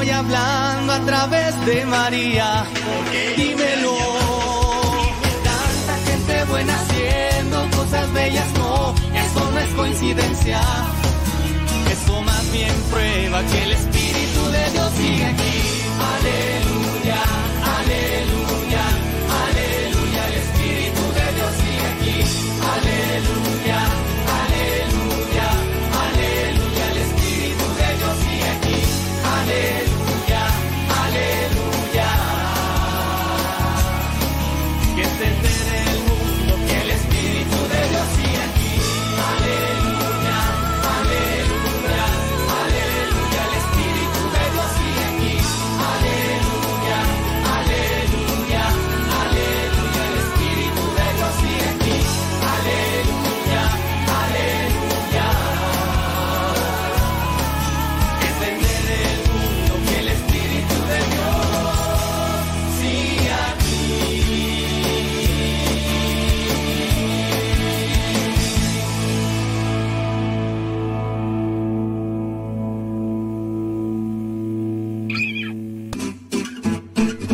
está hoy hablando a través de María? Dímelo. Tanta gente buena haciendo cosas bellas, no, eso no es coincidencia. Eso más bien prueba que el Espíritu de Dios sigue aquí. Aleluya, aleluya, aleluya, el Espíritu de Dios sigue aquí. Aleluya,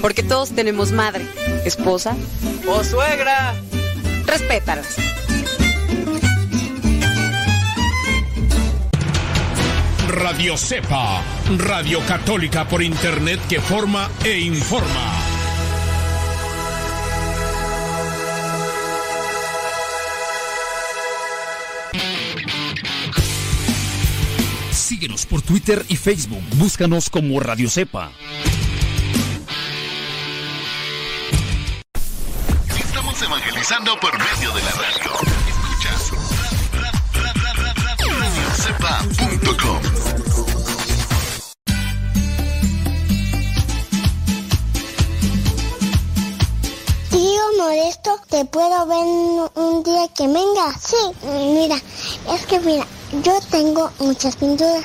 Porque todos tenemos madre, esposa ¡Oh, suegra! Respétalas. Radio Cepa, Radio Católica por Internet que forma e informa. Síguenos por Twitter y Facebook. Búscanos como Radio Cepa. monetizando por medio de la radio. Escuchas radiocepa.com. Tío Modesto, ¿te puedo ver un día que venga? Sí, mira, es que mira, yo tengo muchas pinturas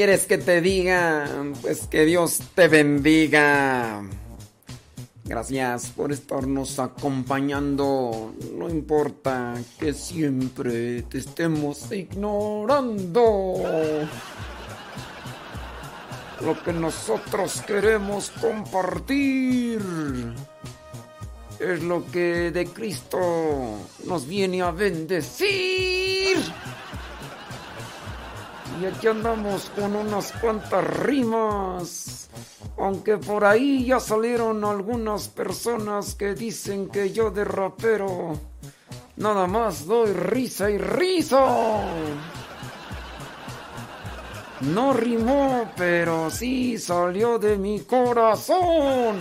quieres que te diga? Pues que Dios te bendiga. Gracias por estarnos acompañando. No importa que siempre te estemos ignorando. Lo que nosotros queremos compartir es lo que de Cristo nos viene a bendecir. Y aquí andamos con unas cuantas rimas. Aunque por ahí ya salieron algunas personas que dicen que yo de rapero nada más doy risa y risa. No rimó, pero sí salió de mi corazón.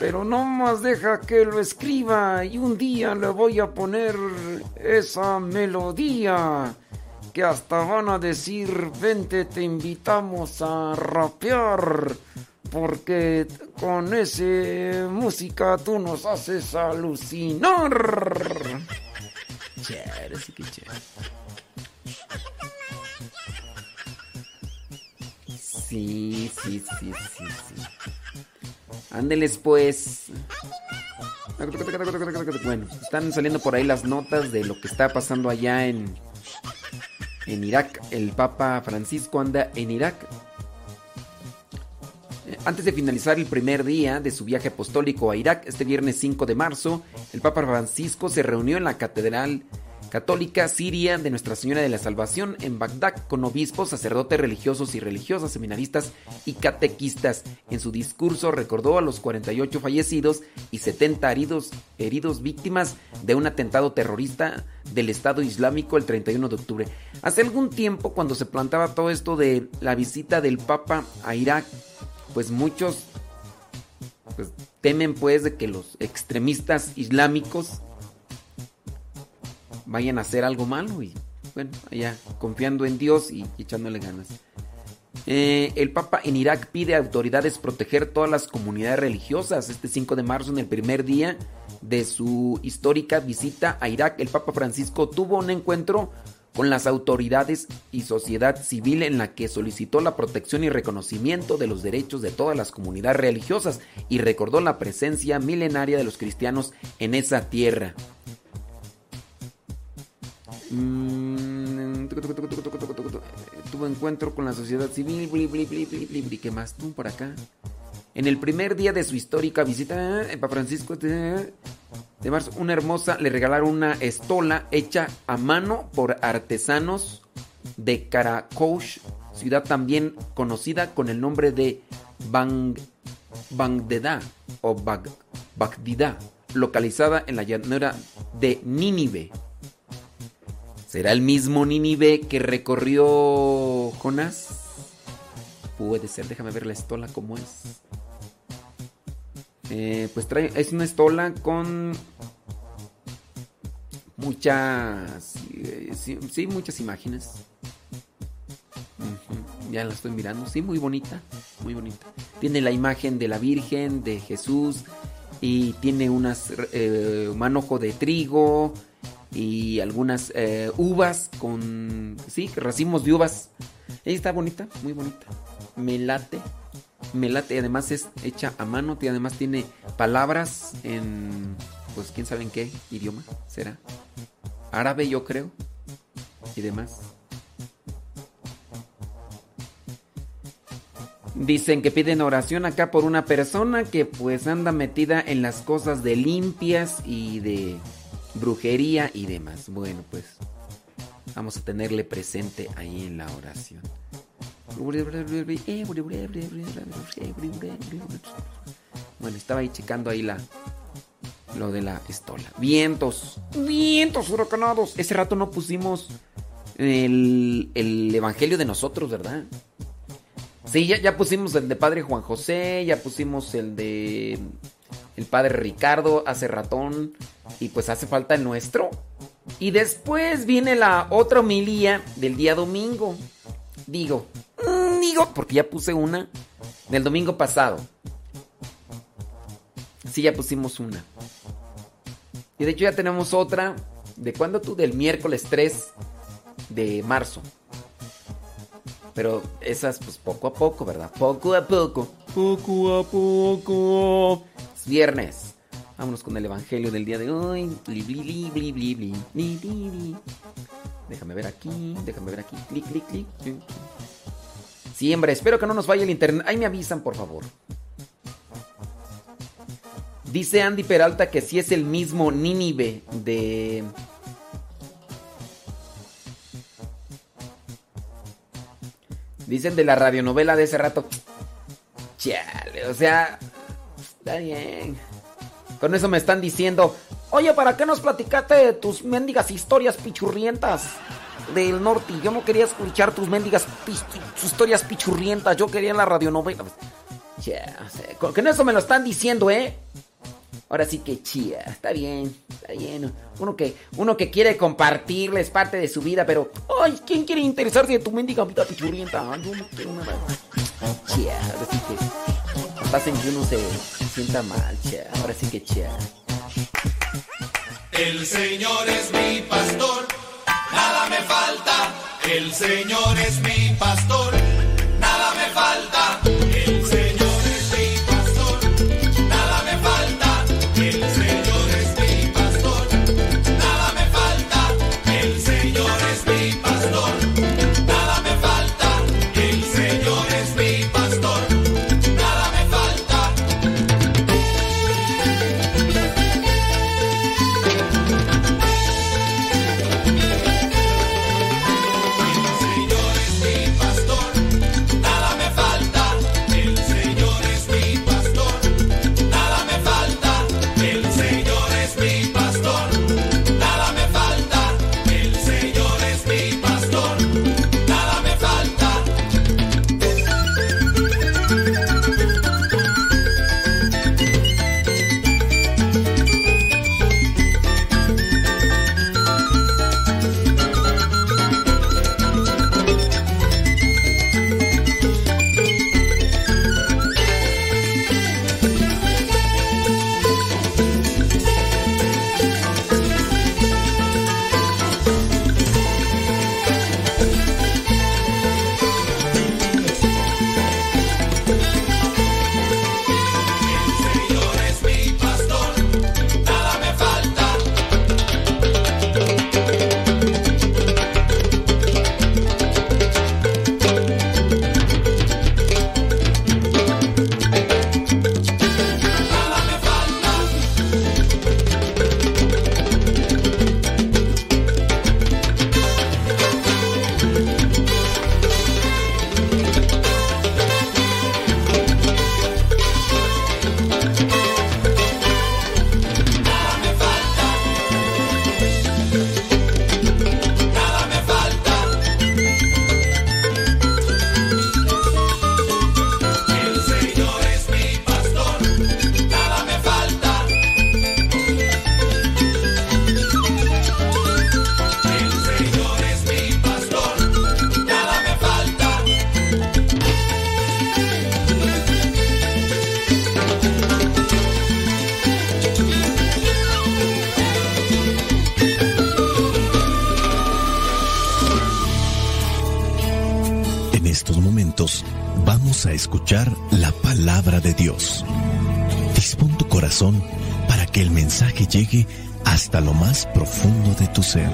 Pero no más deja que lo escriba y un día le voy a poner esa melodía que hasta van a decir, vente, te invitamos a rapear, porque con esa música tú nos haces alucinar. Sí chévere. Sí, sí, sí, sí, sí. Ándeles pues. Bueno, están saliendo por ahí las notas de lo que está pasando allá en, en Irak. El Papa Francisco anda en Irak. Antes de finalizar el primer día de su viaje apostólico a Irak, este viernes 5 de marzo, el Papa Francisco se reunió en la Catedral Católica Siria de Nuestra Señora de la Salvación en Bagdad con obispos, sacerdotes religiosos y religiosas, seminaristas y catequistas. En su discurso recordó a los 48 fallecidos y 70 heridos, víctimas de un atentado terrorista del Estado Islámico el 31 de octubre. Hace algún tiempo, cuando se plantaba todo esto de la visita del Papa a Irak, pues muchos pues, temen pues de que los extremistas islámicos vayan a hacer algo malo y bueno, allá confiando en Dios y, echándole ganas. Eh, el Papa en Irak pide a autoridades proteger todas las comunidades religiosas. Este 5 de marzo, en el primer día de su histórica visita a Irak, el Papa Francisco tuvo un encuentro con las autoridades y sociedad civil en la que solicitó la protección y reconocimiento de los derechos de todas las comunidades religiosas y recordó la presencia milenaria de los cristianos en esa tierra. Mm, tuvo encuentro con la sociedad civil, ¿qué más? Por acá. En el primer día de su histórica visita, Papa Francisco de, marzo, una hermosa, le regalaron una estola hecha a mano por artesanos de Karakosh, ciudad también conocida con el nombre de Bang, Bangdeda o Bag, Bagdida, localizada en la llanura de Nínive. ¿Será el mismo Nínive que recorrió Jonás? Puede ser, déjame ver la estola cómo es. Eh, pues trae, es una estola con muchas, eh, sí, muchas imágenes. Ya la estoy mirando, sí, muy bonita, muy bonita. Tiene la imagen de la Virgen, de Jesús, y tiene unas eh, manojo de trigo, y algunas eh, uvas con, sí, racimos de uvas. Ella está bonita, muy bonita. Me late, me late. Además es hecha a mano y además tiene palabras en, pues quién sabe en qué idioma será. Árabe yo creo. Y demás. Dicen que piden oración acá por una persona que pues anda metida en las cosas de limpias y de brujería y demás. Bueno, pues vamos a tenerle presente ahí en la oración. Bueno, estaba ahí checando ahí la lo de la estola. Vientos, vientos huracanados. Ese rato no pusimos el, el evangelio de nosotros, ¿verdad? Sí, ya, ya pusimos el de Padre Juan José, ya pusimos el de el Padre Ricardo hace ratón y pues hace falta el nuestro. Y después viene la otra homilía del día domingo. Digo, mm, digo, porque ya puse una del domingo pasado. Sí, ya pusimos una. Y de hecho ya tenemos otra. ¿De cuándo tú? Del miércoles 3 de marzo. Pero esas, pues poco a poco, ¿verdad? Poco a poco. Poco a poco viernes. Vámonos con el evangelio del día de hoy. Déjame ver aquí, déjame ver aquí. Clic, clic, clic. Sí, espero que no nos vaya el internet. Ahí me avisan, por favor. Dice Andy Peralta que si es el mismo Nínive de. Dicen de la radionovela de ese rato. Chale, o sea, Está bien. Con eso me están diciendo. Oye, ¿para qué nos platicaste de tus mendigas historias pichurrientas del norte? Yo no quería escuchar tus mendigas historias pichurrientas. Yo quería la radionovela. Ya, con eso me lo están diciendo, ¿eh? Ahora sí que chía, está bien, está bien. Uno que, uno que quiere compartirles parte de su vida, pero. ¡Ay! ¿Quién quiere interesarse de tu mendiga vida pichurrienta? Yo no quiero nada. Chía, ahora sí que. Pasen que uno se sienta mal, chía. Ahora sí que chía. El Señor es mi pastor, nada me falta. El Señor es mi pastor, nada me falta. De tu ser.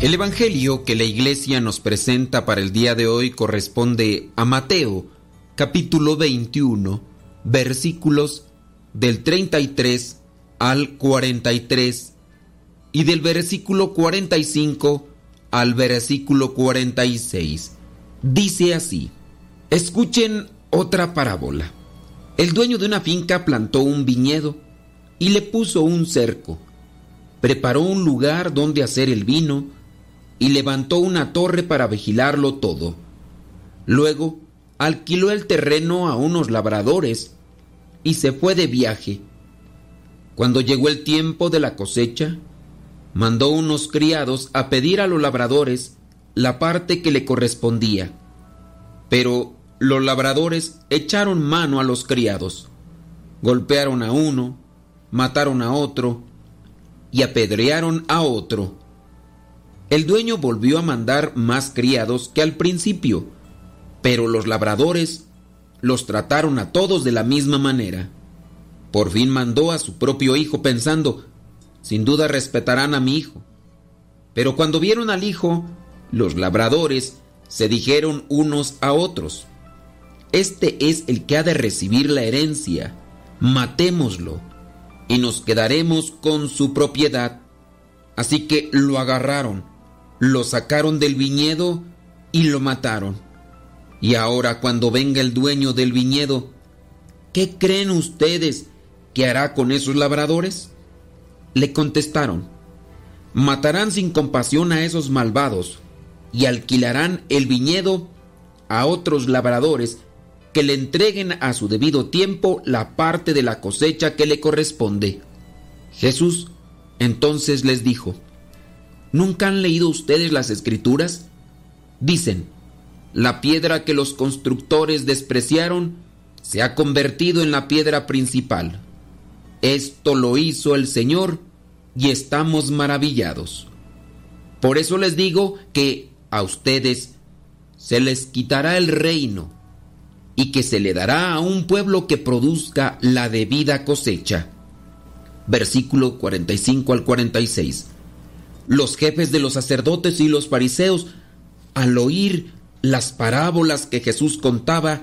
El Evangelio que la iglesia nos presenta para el día de hoy corresponde a Mateo, capítulo 21, versículos del 33 al 43 y del versículo 45 al versículo 46. Dice así, escuchen otra parábola. El dueño de una finca plantó un viñedo y le puso un cerco. Preparó un lugar donde hacer el vino y levantó una torre para vigilarlo todo. Luego alquiló el terreno a unos labradores y se fue de viaje. Cuando llegó el tiempo de la cosecha, mandó unos criados a pedir a los labradores la parte que le correspondía. Pero los labradores echaron mano a los criados. Golpearon a uno, mataron a otro y apedrearon a otro. El dueño volvió a mandar más criados que al principio, pero los labradores los trataron a todos de la misma manera. Por fin mandó a su propio hijo pensando, sin duda respetarán a mi hijo. Pero cuando vieron al hijo, los labradores se dijeron unos a otros, Este es el que ha de recibir la herencia, matémoslo y nos quedaremos con su propiedad. Así que lo agarraron, lo sacaron del viñedo y lo mataron. Y ahora cuando venga el dueño del viñedo, ¿qué creen ustedes que hará con esos labradores? Le contestaron, matarán sin compasión a esos malvados y alquilarán el viñedo a otros labradores que le entreguen a su debido tiempo la parte de la cosecha que le corresponde. Jesús entonces les dijo, ¿nunca han leído ustedes las escrituras? Dicen, la piedra que los constructores despreciaron se ha convertido en la piedra principal. Esto lo hizo el Señor y estamos maravillados. Por eso les digo que a ustedes se les quitará el reino y que se le dará a un pueblo que produzca la debida cosecha. Versículo 45 al 46. Los jefes de los sacerdotes y los fariseos, al oír las parábolas que Jesús contaba,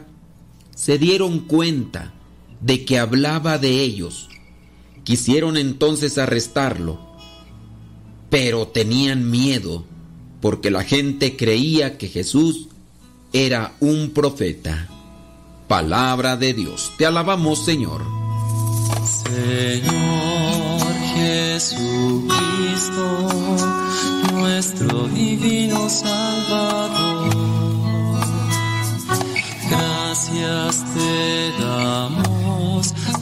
se dieron cuenta de que hablaba de ellos. Quisieron entonces arrestarlo, pero tenían miedo porque la gente creía que Jesús era un profeta. Palabra de Dios, te alabamos Señor. Señor Jesucristo, nuestro divino Salvador, gracias te damos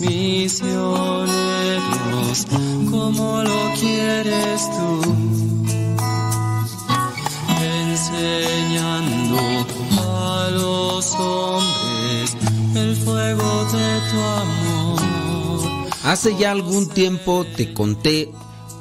misioneros como lo quieres tú enseñando a los hombres el fuego de tu amor. Hace ya algún tiempo te conté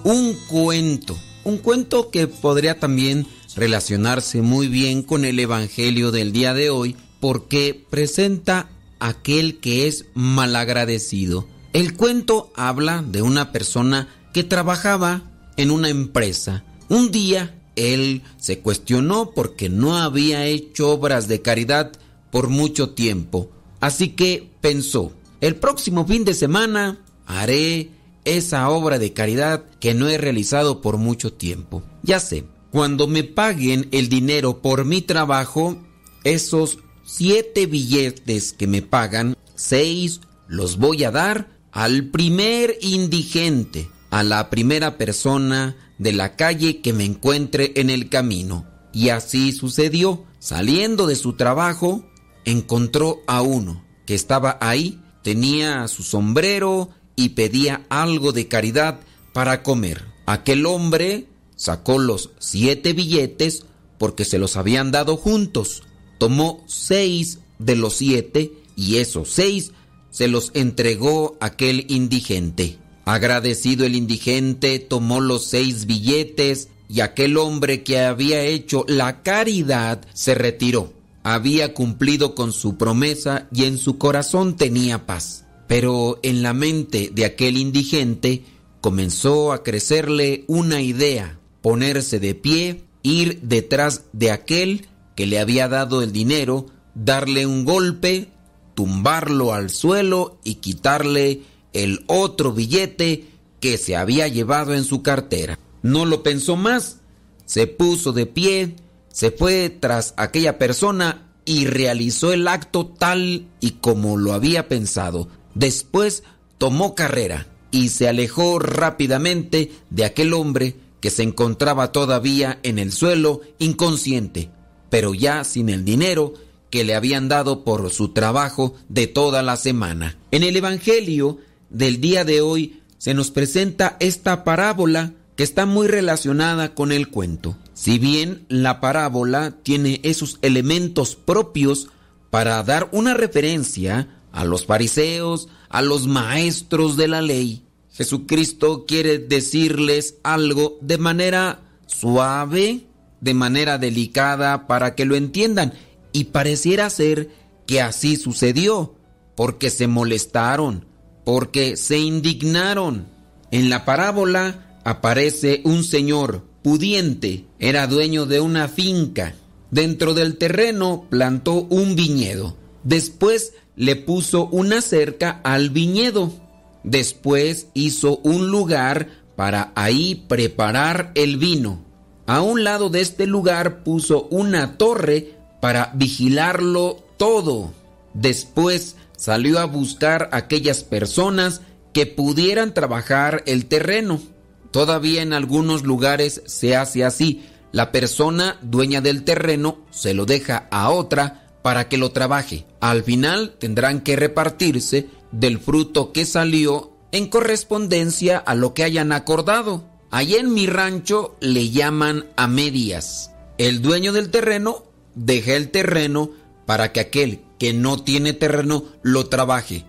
un cuento, un cuento que podría también relacionarse muy bien con el Evangelio del día de hoy porque presenta aquel que es malagradecido. El cuento habla de una persona que trabajaba en una empresa. Un día él se cuestionó porque no había hecho obras de caridad por mucho tiempo. Así que pensó, el próximo fin de semana haré esa obra de caridad que no he realizado por mucho tiempo. Ya sé, cuando me paguen el dinero por mi trabajo, esos siete billetes que me pagan, seis los voy a dar al primer indigente, a la primera persona de la calle que me encuentre en el camino. Y así sucedió. Saliendo de su trabajo, encontró a uno que estaba ahí, tenía su sombrero y pedía algo de caridad para comer. Aquel hombre sacó los siete billetes porque se los habían dado juntos. Tomó seis de los siete y esos seis se los entregó aquel indigente. Agradecido el indigente tomó los seis billetes y aquel hombre que había hecho la caridad se retiró. Había cumplido con su promesa y en su corazón tenía paz. Pero en la mente de aquel indigente comenzó a crecerle una idea, ponerse de pie, ir detrás de aquel que le había dado el dinero, darle un golpe, tumbarlo al suelo y quitarle el otro billete que se había llevado en su cartera. No lo pensó más, se puso de pie, se fue tras aquella persona y realizó el acto tal y como lo había pensado. Después tomó carrera y se alejó rápidamente de aquel hombre que se encontraba todavía en el suelo inconsciente, pero ya sin el dinero que le habían dado por su trabajo de toda la semana. En el Evangelio del día de hoy se nos presenta esta parábola que está muy relacionada con el cuento. Si bien la parábola tiene esos elementos propios para dar una referencia a los fariseos, a los maestros de la ley, Jesucristo quiere decirles algo de manera suave, de manera delicada, para que lo entiendan. Y pareciera ser que así sucedió, porque se molestaron, porque se indignaron. En la parábola aparece un señor pudiente, era dueño de una finca. Dentro del terreno plantó un viñedo. Después le puso una cerca al viñedo. Después hizo un lugar para ahí preparar el vino. A un lado de este lugar puso una torre para vigilarlo todo. Después salió a buscar aquellas personas que pudieran trabajar el terreno. Todavía en algunos lugares se hace así. La persona dueña del terreno se lo deja a otra para que lo trabaje. Al final tendrán que repartirse del fruto que salió en correspondencia a lo que hayan acordado. Allí en mi rancho le llaman a medias. El dueño del terreno deja el terreno para que aquel que no tiene terreno lo trabaje.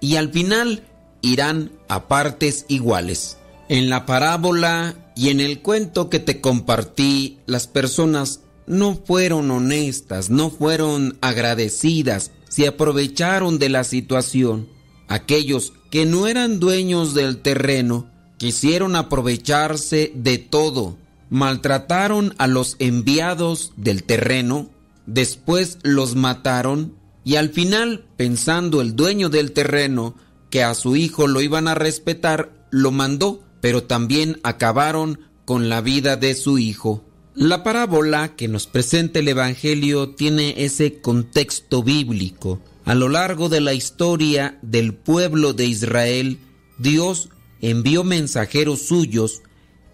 Y al final irán a partes iguales. En la parábola y en el cuento que te compartí, las personas no fueron honestas, no fueron agradecidas, se aprovecharon de la situación. Aquellos que no eran dueños del terreno quisieron aprovecharse de todo, maltrataron a los enviados del terreno, después los mataron y al final, pensando el dueño del terreno que a su hijo lo iban a respetar, lo mandó pero también acabaron con la vida de su hijo. La parábola que nos presenta el Evangelio tiene ese contexto bíblico. A lo largo de la historia del pueblo de Israel, Dios envió mensajeros suyos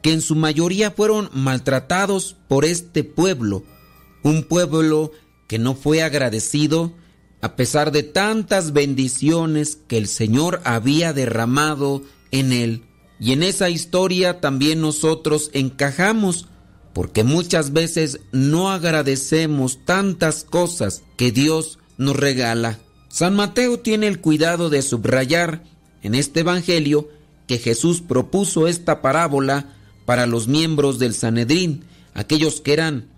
que en su mayoría fueron maltratados por este pueblo, un pueblo que no fue agradecido a pesar de tantas bendiciones que el Señor había derramado en él. Y en esa historia también nosotros encajamos, porque muchas veces no agradecemos tantas cosas que Dios nos regala. San Mateo tiene el cuidado de subrayar en este Evangelio que Jesús propuso esta parábola para los miembros del Sanedrín, aquellos que eran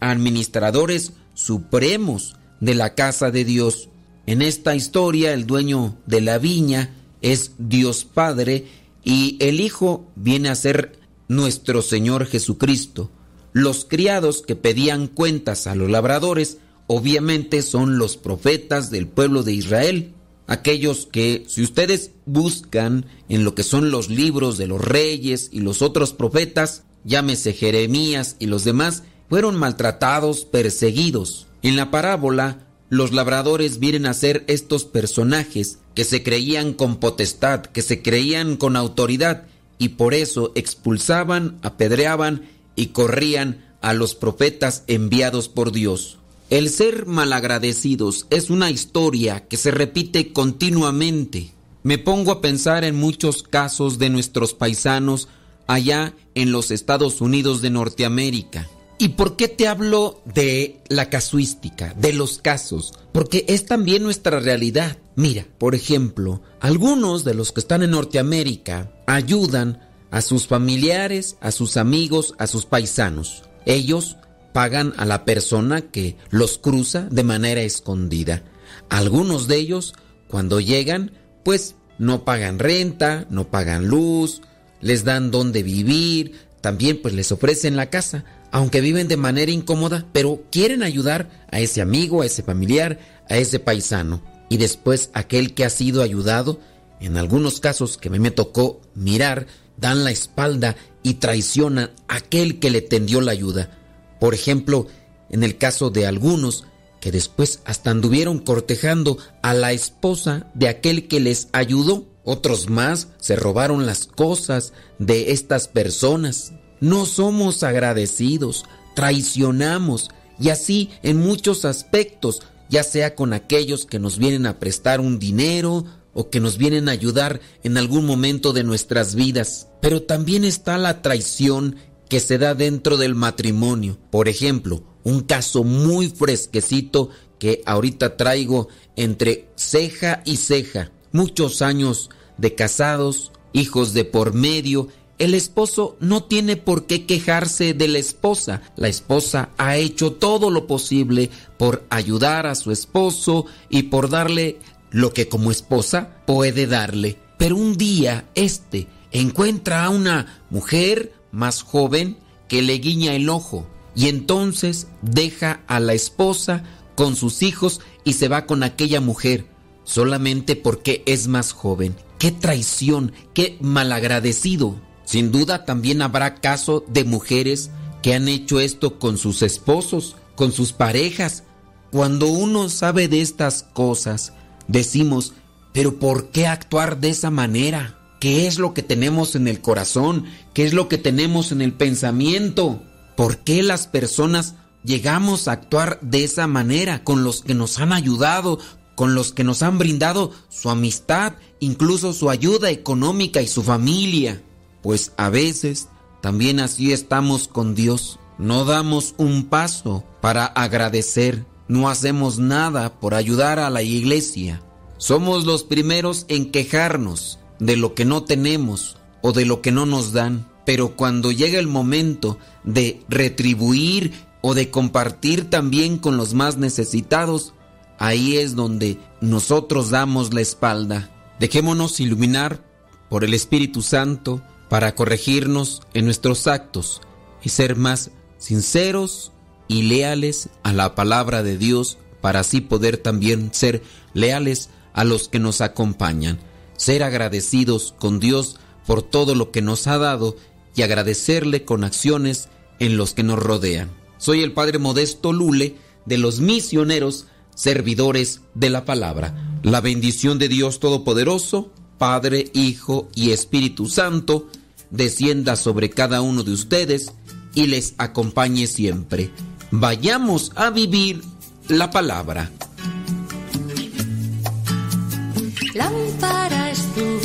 administradores supremos de la casa de Dios. En esta historia el dueño de la viña es Dios Padre y el Hijo viene a ser nuestro Señor Jesucristo. Los criados que pedían cuentas a los labradores obviamente son los profetas del pueblo de Israel, aquellos que si ustedes buscan en lo que son los libros de los reyes y los otros profetas, llámese Jeremías y los demás, fueron maltratados, perseguidos. En la parábola, los labradores vienen a ser estos personajes que se creían con potestad, que se creían con autoridad y por eso expulsaban, apedreaban y corrían a los profetas enviados por Dios. El ser malagradecidos es una historia que se repite continuamente. Me pongo a pensar en muchos casos de nuestros paisanos allá en los Estados Unidos de Norteamérica. ¿Y por qué te hablo de la casuística, de los casos? Porque es también nuestra realidad. Mira, por ejemplo, algunos de los que están en Norteamérica ayudan a sus familiares, a sus amigos, a sus paisanos. Ellos pagan a la persona que los cruza de manera escondida. Algunos de ellos, cuando llegan, pues no pagan renta, no pagan luz, les dan donde vivir, también pues les ofrecen la casa aunque viven de manera incómoda, pero quieren ayudar a ese amigo, a ese familiar, a ese paisano. Y después aquel que ha sido ayudado, en algunos casos que me tocó mirar, dan la espalda y traicionan a aquel que le tendió la ayuda. Por ejemplo, en el caso de algunos que después hasta anduvieron cortejando a la esposa de aquel que les ayudó. Otros más se robaron las cosas de estas personas. No somos agradecidos, traicionamos y así en muchos aspectos, ya sea con aquellos que nos vienen a prestar un dinero o que nos vienen a ayudar en algún momento de nuestras vidas. Pero también está la traición que se da dentro del matrimonio. Por ejemplo, un caso muy fresquecito que ahorita traigo entre ceja y ceja. Muchos años de casados, hijos de por medio. El esposo no tiene por qué quejarse de la esposa. La esposa ha hecho todo lo posible por ayudar a su esposo y por darle lo que como esposa puede darle. Pero un día este encuentra a una mujer más joven que le guiña el ojo y entonces deja a la esposa con sus hijos y se va con aquella mujer solamente porque es más joven. ¡Qué traición! ¡Qué malagradecido! Sin duda también habrá caso de mujeres que han hecho esto con sus esposos, con sus parejas. Cuando uno sabe de estas cosas, decimos, pero ¿por qué actuar de esa manera? ¿Qué es lo que tenemos en el corazón? ¿Qué es lo que tenemos en el pensamiento? ¿Por qué las personas llegamos a actuar de esa manera con los que nos han ayudado, con los que nos han brindado su amistad, incluso su ayuda económica y su familia? Pues a veces también así estamos con Dios. No damos un paso para agradecer, no hacemos nada por ayudar a la iglesia. Somos los primeros en quejarnos de lo que no tenemos o de lo que no nos dan. Pero cuando llega el momento de retribuir o de compartir también con los más necesitados, ahí es donde nosotros damos la espalda. Dejémonos iluminar por el Espíritu Santo para corregirnos en nuestros actos y ser más sinceros y leales a la palabra de Dios para así poder también ser leales a los que nos acompañan, ser agradecidos con Dios por todo lo que nos ha dado y agradecerle con acciones en los que nos rodean. Soy el Padre Modesto Lule de los misioneros servidores de la palabra. La bendición de Dios Todopoderoso, Padre, Hijo y Espíritu Santo, descienda sobre cada uno de ustedes y les acompañe siempre. Vayamos a vivir la palabra.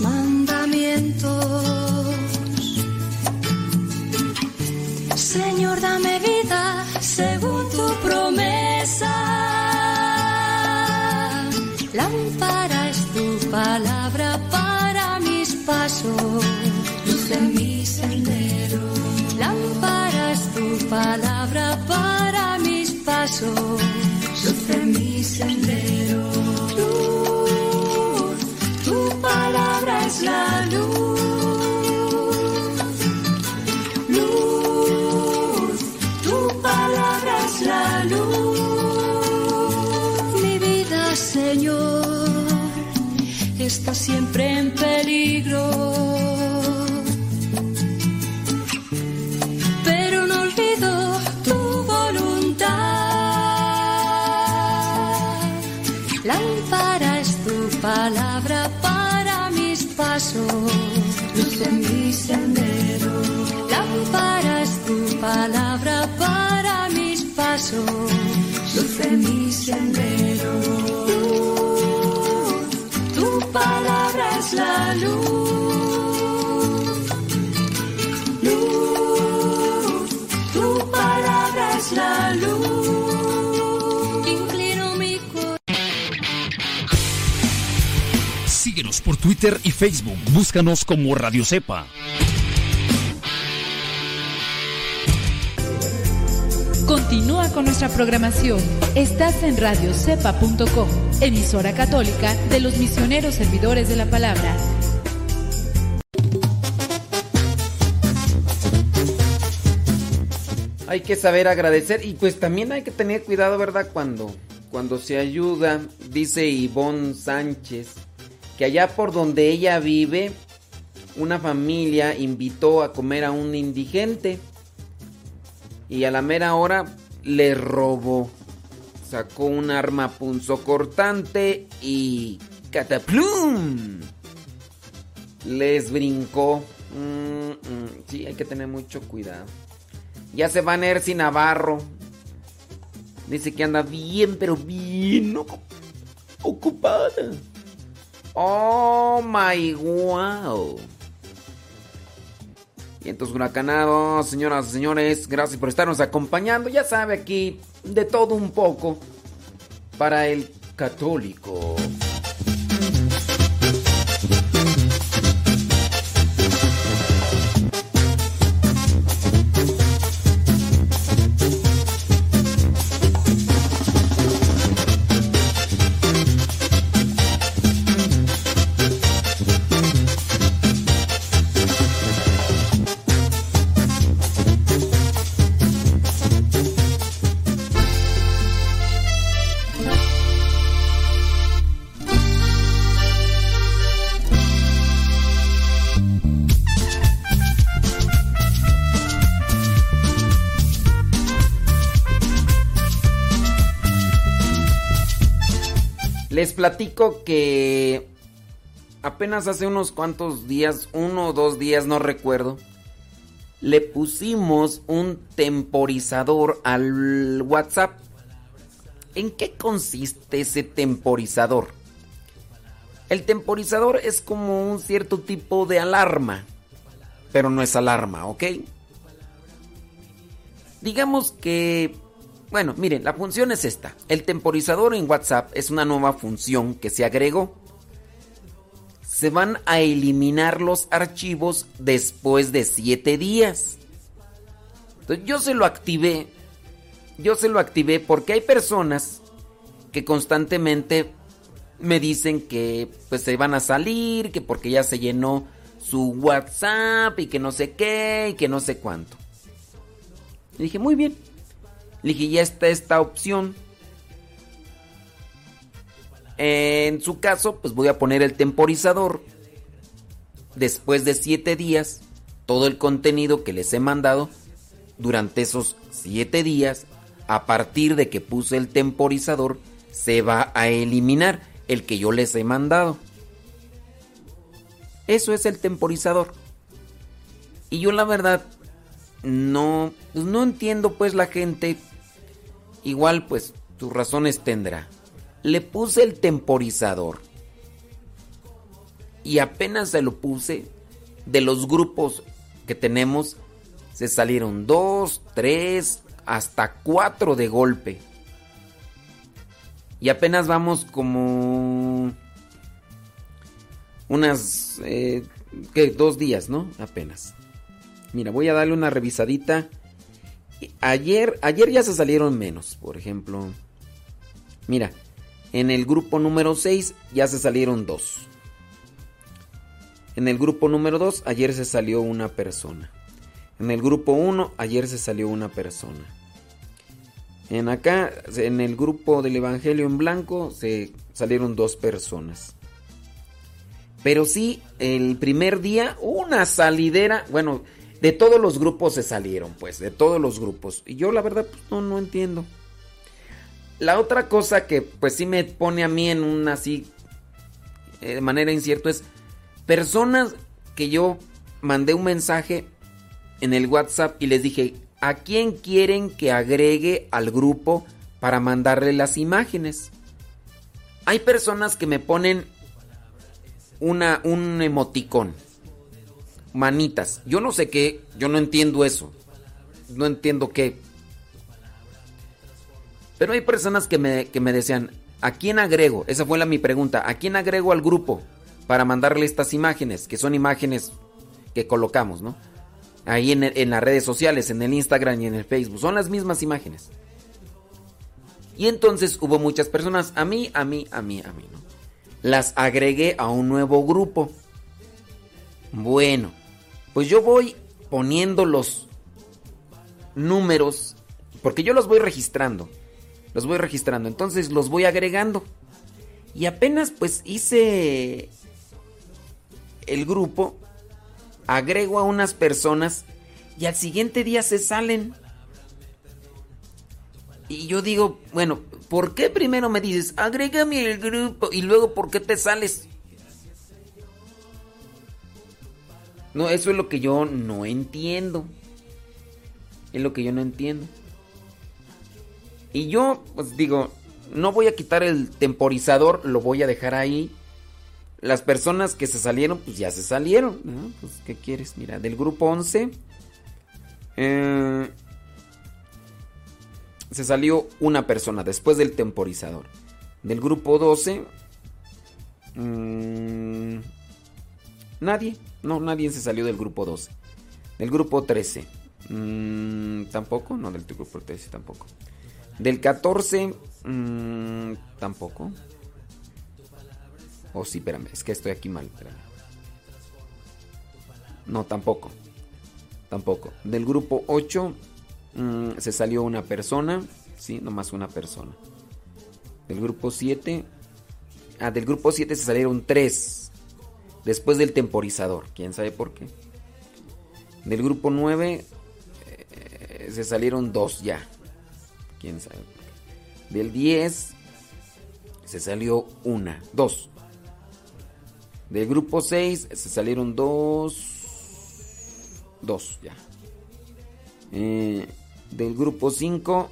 Mandamientos. Señor, dame vida según tu promesa. Lámpara es tu palabra para mis pasos, luz en mi sendero. Lámpara es tu palabra para mis pasos, luz en mi sendero. Palabra es la luz. Luz, tu palabra es la luz. Mi vida, Señor, está siempre en peligro. Pero no olvido tu voluntad. Lámpara es tu palabra para pasos, luz en mi sendero. Lámpara es tu palabra para mis pasos, luz en mi sendero. Luz, tu palabra es la luz. Luz, tu palabra es la luz. Síguenos por Twitter y Facebook. Búscanos como Radio Cepa. Continúa con nuestra programación. Estás en radiocepa.com, emisora católica de los misioneros servidores de la palabra. Hay que saber agradecer y pues también hay que tener cuidado, ¿verdad? Cuando, cuando se ayuda, dice Ivonne Sánchez, que allá por donde ella vive, una familia invitó a comer a un indigente y a la mera hora le robó. Sacó un arma punzocortante y cataplum. Les brincó. Mm, mm, sí, hay que tener mucho cuidado. Ya se va Nercy Navarro. Dice que anda bien, pero bien ocupada. Oh my wow. Entonces huracanados, señoras y señores, gracias por estarnos acompañando. Ya sabe aquí de todo un poco para el católico. Platico que apenas hace unos cuantos días, uno o dos días, no recuerdo, le pusimos un temporizador al WhatsApp. ¿En qué consiste ese temporizador? El temporizador es como un cierto tipo de alarma, pero no es alarma, ¿ok? Digamos que bueno, miren, la función es esta. El temporizador en WhatsApp es una nueva función que se agregó. Se van a eliminar los archivos después de 7 días. Entonces yo se lo activé. Yo se lo activé porque hay personas que constantemente me dicen que pues se van a salir, que porque ya se llenó su WhatsApp y que no sé qué y que no sé cuánto. Dije, muy bien, le dije, ya está esta opción. En su caso, pues voy a poner el temporizador. Después de 7 días, todo el contenido que les he mandado durante esos 7 días, a partir de que puse el temporizador, se va a eliminar el que yo les he mandado. Eso es el temporizador. Y yo la verdad no pues no entiendo pues la gente Igual pues tus razones tendrá. Le puse el temporizador. Y apenas se lo puse, de los grupos que tenemos, se salieron dos, tres, hasta cuatro de golpe. Y apenas vamos como unas, eh, ¿qué? Dos días, ¿no? Apenas. Mira, voy a darle una revisadita Ayer, ayer ya se salieron menos, por ejemplo. Mira, en el grupo número 6 ya se salieron dos. En el grupo número 2 ayer se salió una persona. En el grupo 1 ayer se salió una persona. En acá, en el grupo del Evangelio en Blanco, se salieron dos personas. Pero sí, el primer día, una salidera, bueno, de todos los grupos se salieron, pues, de todos los grupos. Y yo la verdad, pues, no, no entiendo. La otra cosa que pues sí me pone a mí en un así, eh, de manera incierta, es personas que yo mandé un mensaje en el WhatsApp y les dije, ¿a quién quieren que agregue al grupo para mandarle las imágenes? Hay personas que me ponen una, un emoticón manitas. Yo no sé qué, yo no entiendo eso. No entiendo qué. Pero hay personas que me, que me decían, ¿a quién agrego? Esa fue la mi pregunta. ¿A quién agrego al grupo para mandarle estas imágenes? Que son imágenes que colocamos, ¿no? Ahí en, en las redes sociales, en el Instagram y en el Facebook. Son las mismas imágenes. Y entonces hubo muchas personas, a mí, a mí, a mí, a mí, ¿no? Las agregué a un nuevo grupo. Bueno, pues yo voy poniendo los números, porque yo los voy registrando. Los voy registrando, entonces los voy agregando. Y apenas pues hice el grupo, agrego a unas personas y al siguiente día se salen. Y yo digo, bueno, ¿por qué primero me dices, agrégame el grupo y luego por qué te sales? No, eso es lo que yo no entiendo. Es lo que yo no entiendo. Y yo, pues digo, no voy a quitar el temporizador, lo voy a dejar ahí. Las personas que se salieron, pues ya se salieron. Pues, ¿qué quieres? Mira, del grupo 11 eh, se salió una persona después del temporizador. Del grupo 12, mmm, nadie. No, nadie se salió del grupo 12. Del grupo 13, mmm, tampoco. No, del grupo 13 tampoco. Del 14, mmm, tampoco. Oh, sí, espérame, es que estoy aquí mal. Espérame. No, tampoco. Tampoco. Del grupo 8 mmm, se salió una persona. Sí, nomás una persona. Del grupo 7. Ah, del grupo 7 se salieron 3. Después del temporizador. ¿Quién sabe por qué? Del grupo 9 eh, se salieron 2 ya. ¿Quién sabe? Del 10 se salió una. 2. Del grupo 6 se salieron 2. 2 ya. Eh, del grupo 5.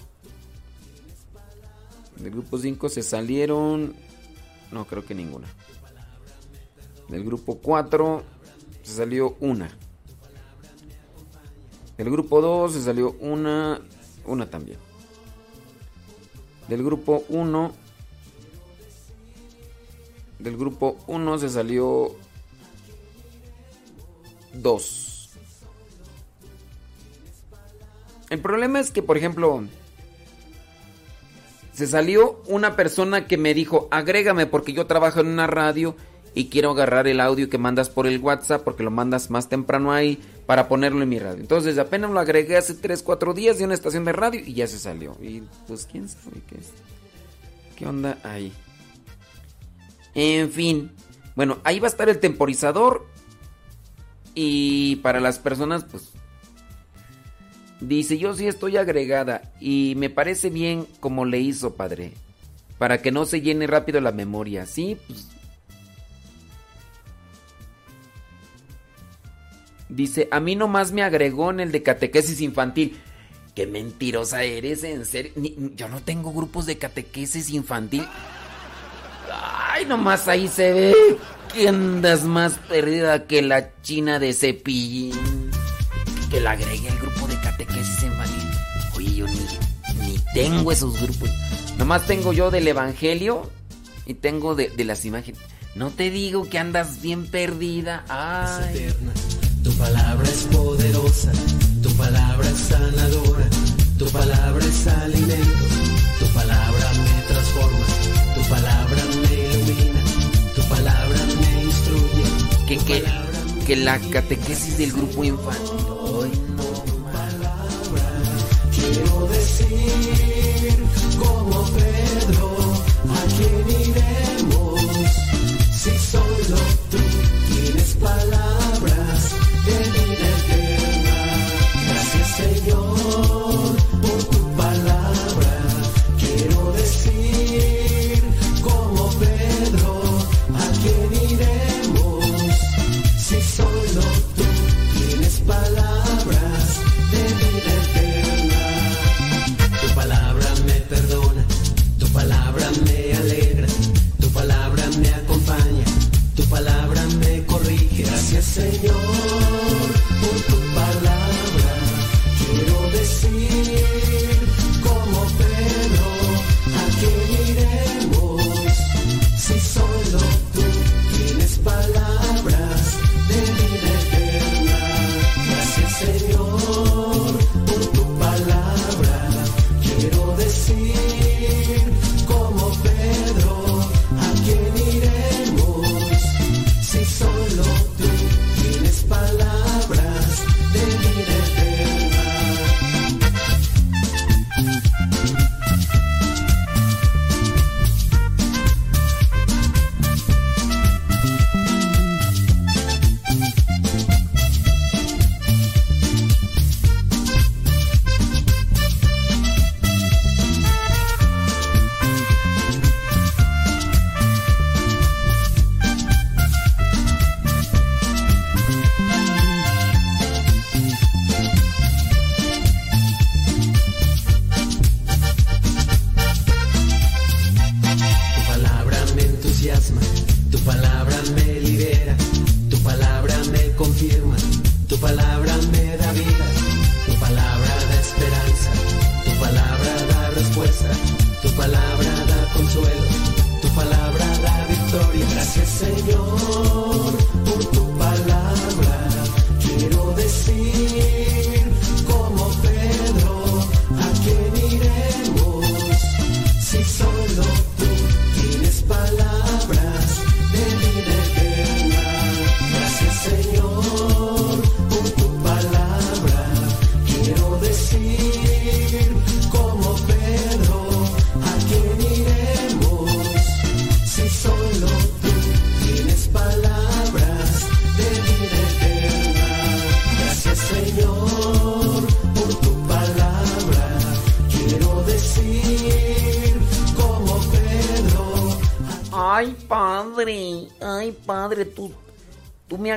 Del grupo 5 se salieron. No, creo que ninguna. Del grupo 4 se salió una. Del grupo 2 se salió una. Una también. Del grupo 1. Del grupo 1 se salió 2. El problema es que, por ejemplo, se salió una persona que me dijo, agrégame porque yo trabajo en una radio y quiero agarrar el audio que mandas por el WhatsApp porque lo mandas más temprano ahí para ponerlo en mi radio. Entonces apenas lo agregué hace 3, 4 días de una estación de radio y ya se salió. Y pues quién sabe qué es. ¿Qué onda ahí? En fin. Bueno, ahí va a estar el temporizador. Y para las personas, pues... Dice, yo sí estoy agregada. Y me parece bien como le hizo, padre. Para que no se llene rápido la memoria. Sí, pues... Dice, a mí nomás me agregó en el de catequesis infantil. Qué mentirosa eres, en serio. Ni- yo no tengo grupos de catequesis infantil. Ay, nomás ahí se ve que andas más perdida que la china de cepillín. Que la agregué al grupo de catequesis infantil. Oye, yo ni, ni tengo esos grupos. Nomás tengo yo del evangelio y tengo de, de las imágenes. No te digo que andas bien perdida. Ay. Tu palabra es poderosa, tu palabra es sanadora, tu palabra es alimento, tu palabra me transforma, tu palabra me ilumina, tu palabra me instruye. Que, que, que la catequesis del grupo infantil. Ay, Quiero decir como Pedro, ¿a quién iremos? Si solo tú tienes palabras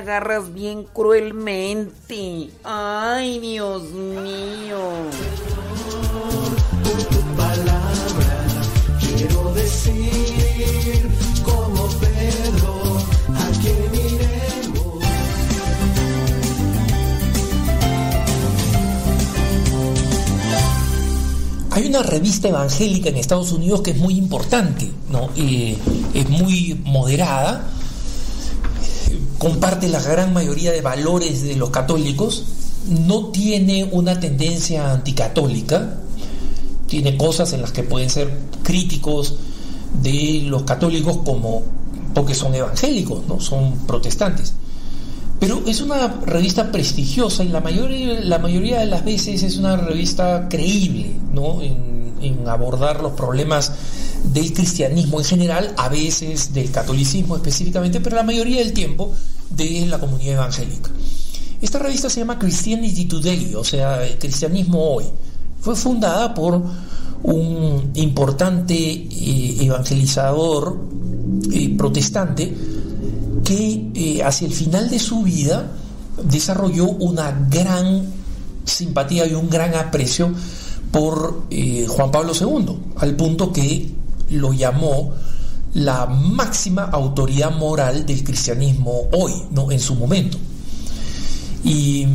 agarras bien cruelmente. Ay, Dios mío. quiero decir como Pedro a quién iremos Hay una revista evangélica en Estados Unidos que es muy importante, ¿no? Eh, es muy moderada, comparte la gran mayoría de valores de los católicos, no tiene una tendencia anticatólica, tiene cosas en las que pueden ser críticos de los católicos como porque son evangélicos, no son protestantes. Pero es una revista prestigiosa y la mayoría, la mayoría de las veces es una revista creíble ¿no? en, en abordar los problemas del cristianismo en general, a veces del catolicismo específicamente, pero la mayoría del tiempo de la comunidad evangélica. Esta revista se llama Christianity Today, o sea, cristianismo hoy. Fue fundada por un importante eh, evangelizador eh, protestante que eh, hacia el final de su vida desarrolló una gran simpatía y un gran aprecio por Juan Pablo II, al punto que lo llamó la máxima autoridad moral del cristianismo hoy, ¿no? en su momento. Y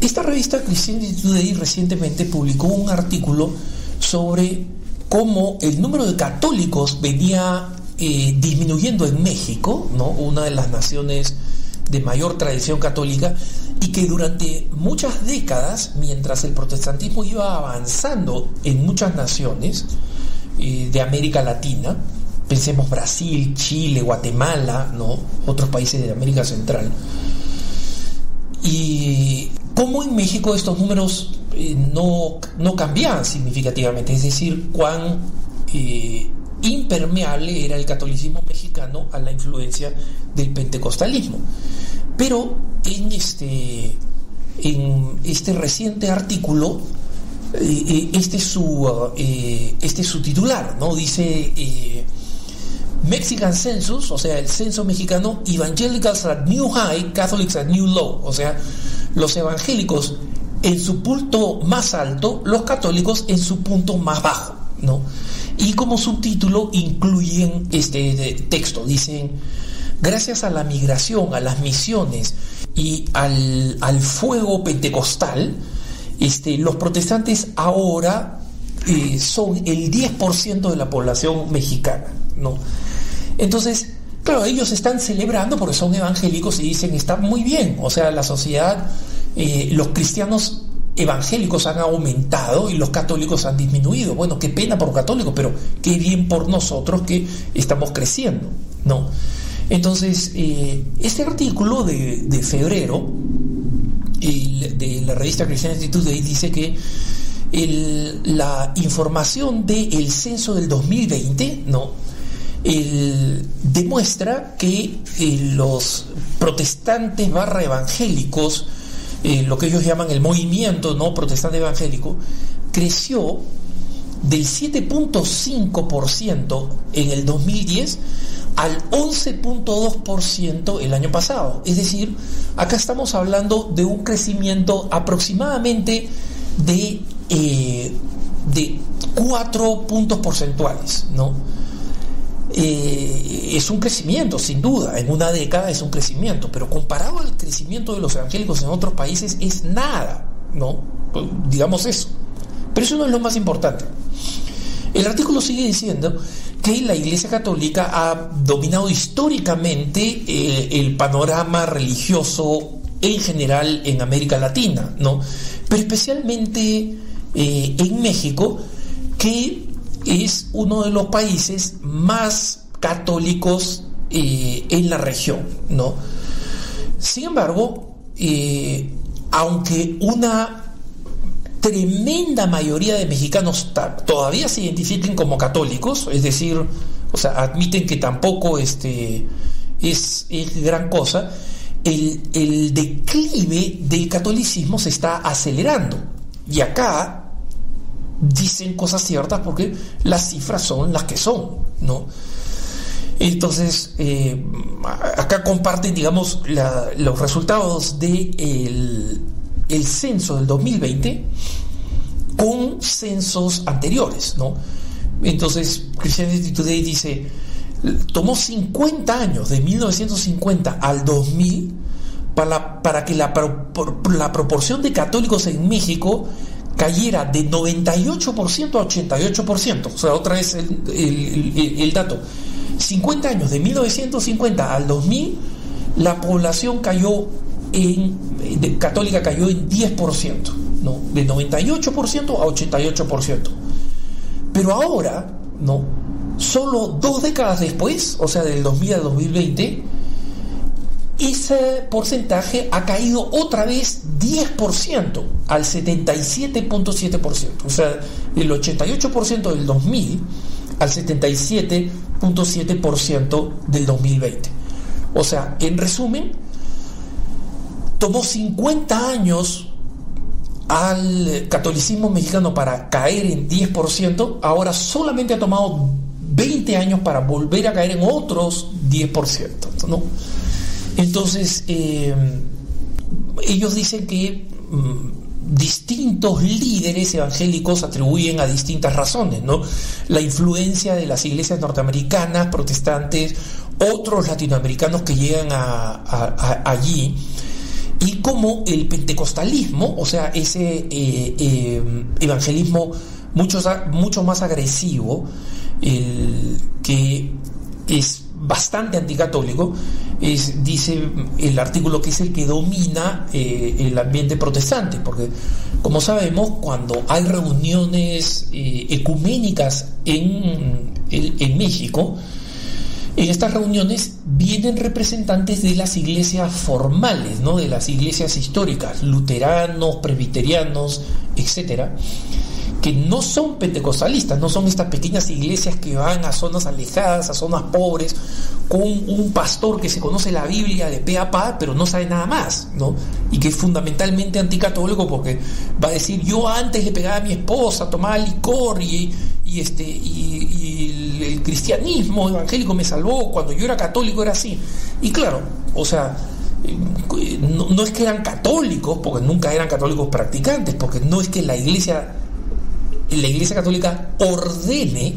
esta revista Christianity Today recientemente publicó un artículo sobre cómo el número de católicos venía eh, disminuyendo en México, ¿no? una de las naciones de mayor tradición católica, y que durante muchas décadas, mientras el protestantismo iba avanzando en muchas naciones eh, de América Latina, pensemos Brasil, Chile, Guatemala, ¿no? otros países de América Central, y cómo en México estos números eh, no, no cambiaban significativamente, es decir, cuán eh, impermeable era el catolicismo mexicano a la influencia del pentecostalismo. Pero en este, en este reciente artículo, este, es su, eh, este es su titular, ¿no? Dice eh, Mexican Census, o sea, el censo mexicano, Evangelicals at New High, Catholics at New Low, o sea, los evangélicos en su punto más alto, los católicos en su punto más bajo, ¿no? Y como subtítulo incluyen este texto, dicen, gracias a la migración, a las misiones y al, al fuego pentecostal, este, los protestantes ahora eh, son el 10% de la población mexicana, ¿no? Entonces, claro, ellos están celebrando porque son evangélicos y dicen, está muy bien, o sea, la sociedad, eh, los cristianos evangélicos han aumentado y los católicos han disminuido. Bueno, qué pena por católicos, pero qué bien por nosotros que estamos creciendo, ¿no? Entonces, eh, este artículo de, febrero de la revista Christianity Today dice que la información del censo del 2020 no demuestra que eh, los protestantes barra evangélicos eh, lo que ellos llaman el movimiento no protestante evangélico creció del 7.5% en el 2010 al 11.2% el año pasado. Es decir, acá estamos hablando de un crecimiento aproximadamente de, eh, de 4 puntos porcentuales, ¿no? Eh, es un crecimiento, sin duda, en una década es un crecimiento, pero comparado al crecimiento de los evangélicos en otros países es nada, ¿no? Pues, Digamos eso. Pero eso no es lo más importante. El artículo sigue diciendo que la Iglesia Católica ha dominado históricamente eh, el panorama religioso en general en América Latina, ¿no? Pero especialmente eh, en México, que es uno de los países más católicos eh, en la región, ¿no? Sin embargo, aunque una tremenda mayoría de mexicanos todavía se identifiquen como católicos, es decir, o sea, admiten que tampoco este, es, gran cosa, el, declive del catolicismo se está acelerando. Y acá dicen cosas ciertas porque las cifras son las que son, ¿no? Entonces, eh, acá comparten, digamos, los resultados del de el censo del 2020 con censos anteriores, ¿no? Entonces, Christianity Today dice, tomó 50 años, de 1950 al 2000, para, para que la, la proporción de católicos en México cayera de 98% a 88%. O sea, otra vez el- el- el dato. 50 años, de 1950 al 2000, la población cayó en, católica cayó en 10%, ¿no? De 98% a 88%. Pero ahora, ¿no? Solo dos décadas después, o sea, del 2000 al 2020, ese porcentaje ha caído otra vez 10% al 77.7%. O sea, del 88% del 2000 al 77.7% del 2020. O sea, en resumen, tomó 50 años al catolicismo mexicano para caer en 10%, ahora solamente ha tomado 20 años para volver a caer en otros 10%. ¿no? Entonces, eh, ellos dicen que mm, distintos líderes evangélicos atribuyen a distintas razones, ¿no? La influencia de las iglesias norteamericanas, protestantes, otros latinoamericanos que llegan allí, y como el pentecostalismo, o sea, ese eh, eh, evangelismo mucho, mucho más agresivo, que es bastante anticatólico, es, dice el artículo que es el que domina eh, el ambiente protestante, porque como sabemos, cuando hay reuniones ecuménicas en- en México, en estas reuniones vienen representantes de las iglesias formales, ¿no? de las iglesias históricas, luteranos, presbiterianos, etcétera, que no son pentecostalistas, no son estas pequeñas iglesias que van a zonas alejadas, a zonas pobres, con un pastor que se conoce la Biblia de pe a pa, pero no sabe nada más, ¿no? Y que es fundamentalmente anticatólico porque va a decir, yo antes le pegaba a mi esposa, tomaba licor y, este, y, el, cristianismo evangélico me salvó, cuando yo era católico era así. Y claro, o sea, eh, no es que eran católicos, porque nunca eran católicos practicantes, porque no es que la iglesia la Iglesia Católica ordene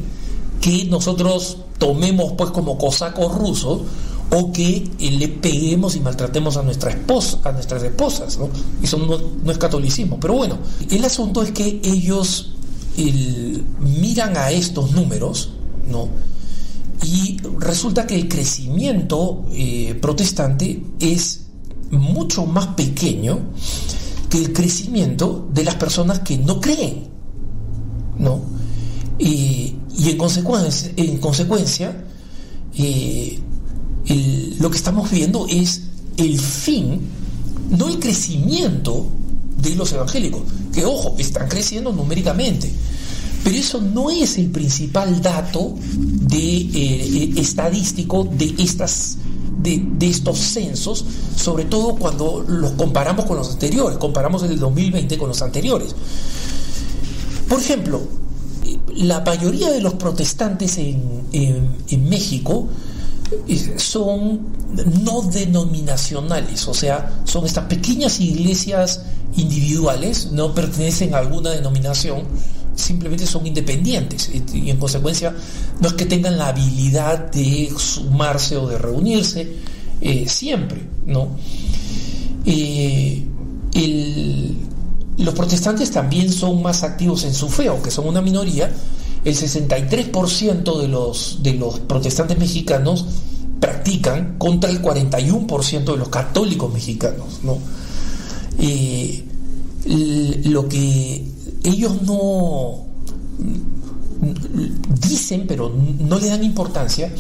que nosotros tomemos pues como cosacos rusos o que eh, le peguemos y maltratemos a nuestra esposa, a nuestras esposas, ¿no? Eso no, es catolicismo. Pero bueno, el asunto es que ellos el- miran a estos números, ¿no? Y resulta que el crecimiento eh, protestante es mucho más pequeño que el crecimiento de las personas que no creen. ¿No? Y, y en consecuencia, en consecuencia eh, lo que estamos viendo es el fin, no el crecimiento de los evangélicos, que ojo, están creciendo numéricamente, pero eso no es el principal dato de, eh, eh, estadístico de, estas, de, de estos censos, sobre todo cuando los comparamos con los anteriores, comparamos el 2020 con los anteriores. Por ejemplo, la mayoría de los protestantes en, México eh, son no denominacionales, o sea, son estas pequeñas iglesias individuales, no pertenecen a alguna denominación, simplemente son independientes y, en consecuencia no es que tengan la habilidad de sumarse o de reunirse eh, siempre, ¿no? Eh, los protestantes también son más activos en su fe, aunque son una minoría. El 63% de los, de los protestantes mexicanos practican contra el 41% de los católicos mexicanos. ¿no? Eh, lo que ellos no dicen, pero no le dan importancia,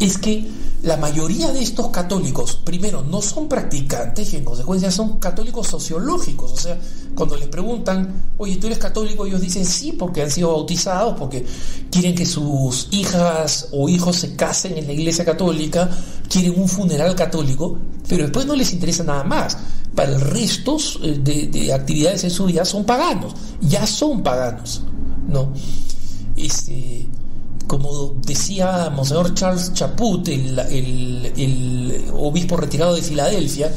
es que la mayoría de estos católicos, primero, no son practicantes y en consecuencia son católicos sociológicos. O sea, cuando les preguntan, oye, ¿tú eres católico? Ellos dicen sí, porque han sido bautizados, porque quieren que sus hijas o hijos se casen en la iglesia católica, quieren un funeral católico, pero después no les interesa nada más. Para el resto eh, de, de actividades en su vida son paganos, ya son paganos, ¿no? Este, como decía Monseñor Charles Chaput, el, obispo retirado de Filadelfia,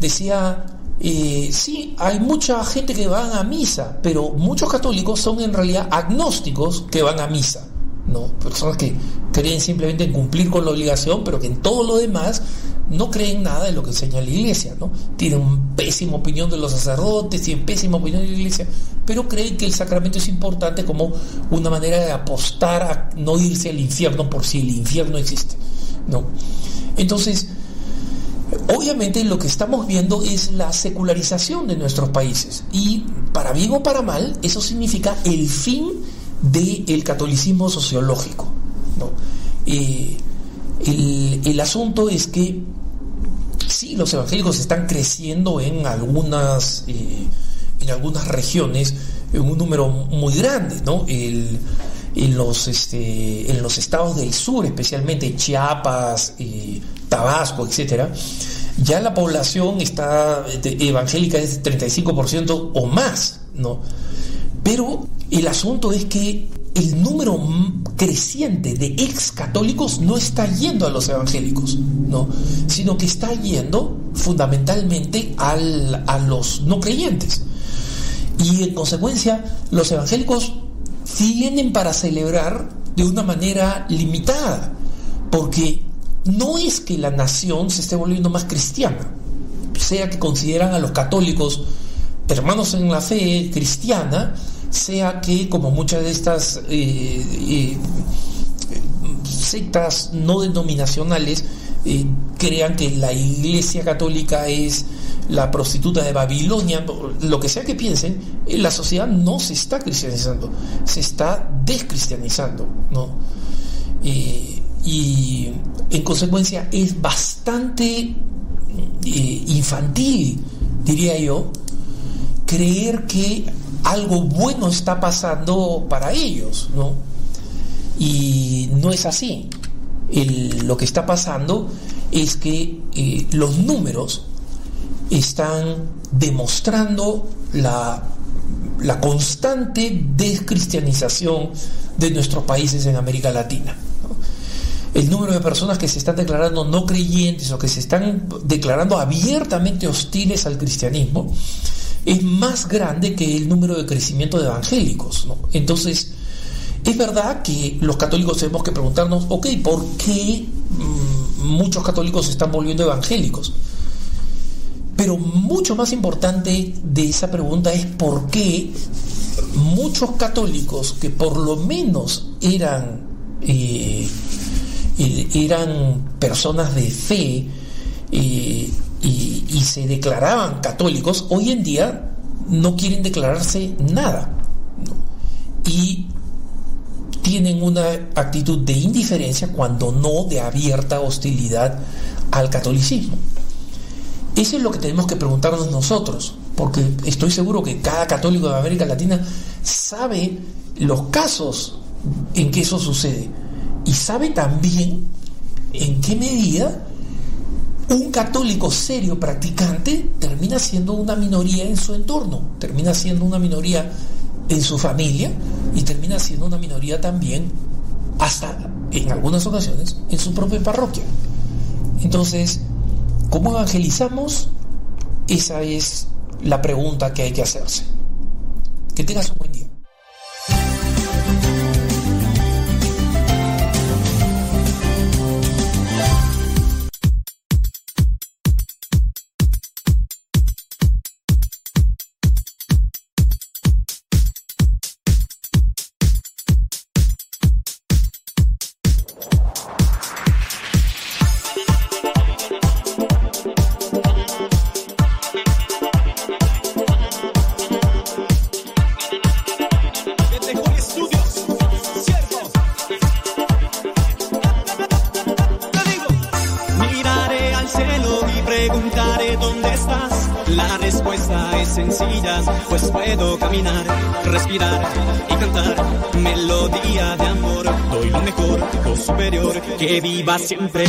decía, eh, sí, hay mucha gente que va a misa, pero muchos católicos son en realidad agnósticos que van a misa, ¿no? Personas que creen simplemente en cumplir con la obligación, pero que en todo lo demás no creen nada de lo que enseña la iglesia, ¿no? Tienen pésima opinión de los sacerdotes, tienen pésima opinión de la iglesia, pero creen que el sacramento es importante como una manera de apostar a no irse al infierno por si el infierno existe, ¿no? Entonces, obviamente lo que estamos viendo es la secularización de nuestros países y para bien o para mal, eso significa el fin del catolicismo sociológico, ¿no? Eh, el, el asunto es que sí, los evangélicos están creciendo en algunas, eh, en algunas regiones en un número muy grande, ¿no? En, los, este, en los estados del sur, especialmente Chiapas, eh, Tabasco, etcétera, ya la población está evangélica es 35% o más, ¿no? Pero el asunto es que el número creciente de ex católicos no está yendo a los evangélicos, ¿no? Sino que está yendo fundamentalmente al- a los no creyentes. Y en consecuencia, los evangélicos tienen para celebrar de una manera limitada, porque no es que la nación se esté volviendo más cristiana, sea que consideran a los católicos hermanos en la fe cristiana, sea que como muchas de estas eh, eh, sectas no denominacionales eh, crean que la iglesia católica es la prostituta de Babilonia, lo que sea que piensen, la sociedad no se está cristianizando, se está descristianizando, ¿no? Y en consecuencia es bastante infantil, diría yo, creer que algo bueno está pasando para ellos, ¿no? Y no es así. Lo que está pasando es que eh, los números están demostrando la, la constante descristianización de nuestros países en América Latina. El número de personas que se están declarando no creyentes o que se están declarando abiertamente hostiles al cristianismo es más grande que el número de crecimiento de evangélicos. Entonces, es verdad que los católicos tenemos que preguntarnos, ok, ¿por qué mm, muchos católicos se están volviendo evangélicos? Pero mucho más importante de esa pregunta es por qué muchos católicos que por lo menos eran, eh, eh, eran personas de fe eh, y, se declaraban católicos, hoy en día no quieren declararse nada. Y tienen una actitud de indiferencia cuando no de abierta hostilidad al catolicismo. Eso es lo que tenemos que preguntarnos nosotros, porque estoy seguro que cada católico de América Latina sabe los casos en que eso sucede y sabe también en qué medida un católico serio practicante termina siendo una minoría en su entorno, termina siendo una minoría en su familia y termina siendo una minoría también hasta en algunas ocasiones en su propia parroquia. Entonces, ¿cómo evangelizamos? Esa es la pregunta que hay que hacerse. Que tengas un siempre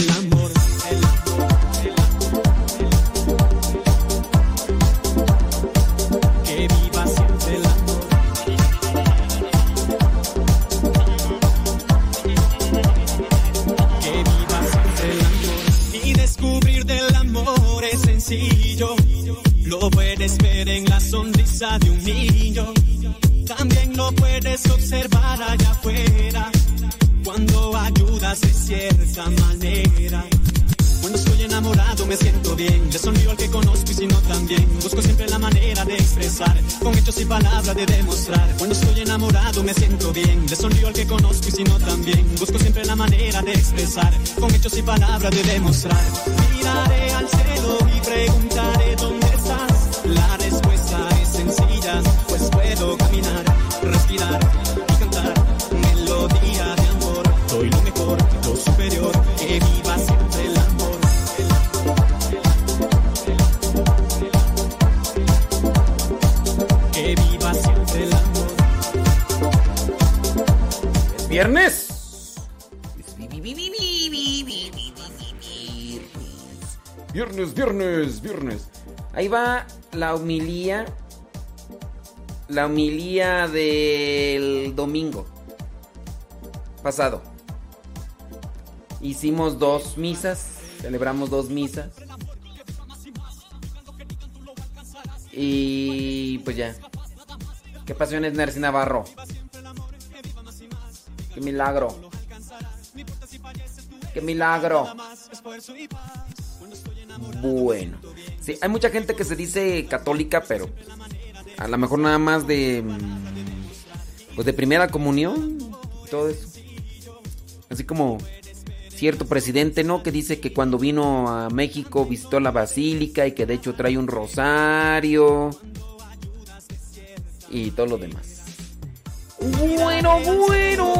la humilía. La humilía del domingo pasado. Hicimos dos misas, celebramos dos misas. Y pues ya. ¿Qué pasiones Nercy Navarro? Qué milagro. Qué milagro. Bueno. Sí, hay mucha gente que se dice católica, pero a lo mejor nada más de mm, pues de primera comunión, y todo eso. Así como cierto presidente, ¿no? Que dice que cuando vino a México visitó la basílica y que de hecho trae un rosario y todo lo demás. Bueno, bueno.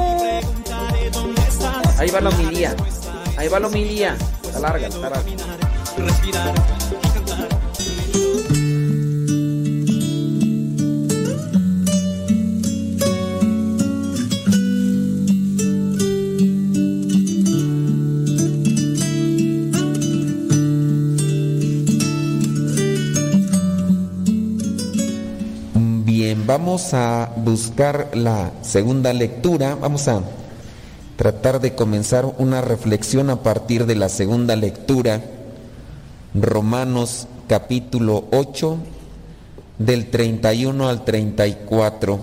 Ahí va la homilía. Ahí va la homilía. Está larga, está larga. Respirar vamos a buscar la segunda lectura. Vamos a tratar de comenzar una reflexión a partir de la segunda lectura. Romanos capítulo 8, del 31 al 34.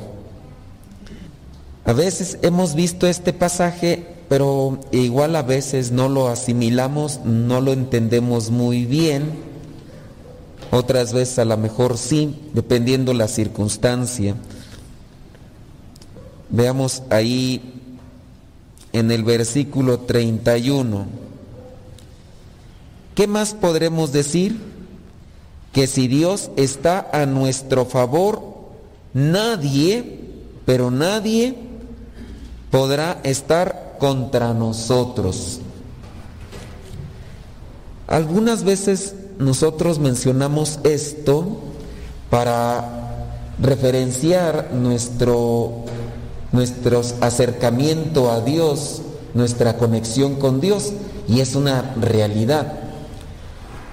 A veces hemos visto este pasaje, pero igual a veces no lo asimilamos, no lo entendemos muy bien. Otras veces a lo mejor sí, dependiendo la circunstancia. Veamos ahí en el versículo 31. ¿Qué más podremos decir? Que si Dios está a nuestro favor, nadie, pero nadie podrá estar contra nosotros. Algunas veces nosotros mencionamos esto para referenciar nuestro, nuestro acercamiento a Dios, nuestra conexión con Dios, y es una realidad.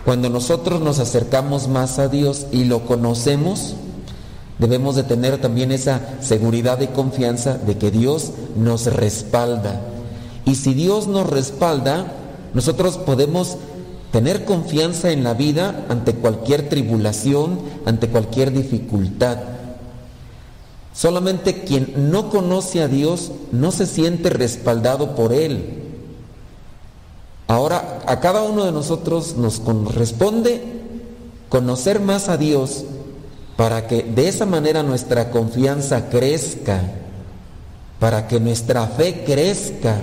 Cuando nosotros nos acercamos más a Dios y lo conocemos, debemos de tener también esa seguridad y confianza de que Dios nos respalda. Y si Dios nos respalda, nosotros podemos tener confianza en la vida ante cualquier tribulación, ante cualquier dificultad. Solamente quien no conoce a Dios no se siente respaldado por Él. Ahora a cada uno de nosotros nos corresponde conocer más a Dios para que de esa manera nuestra confianza crezca, para que nuestra fe crezca.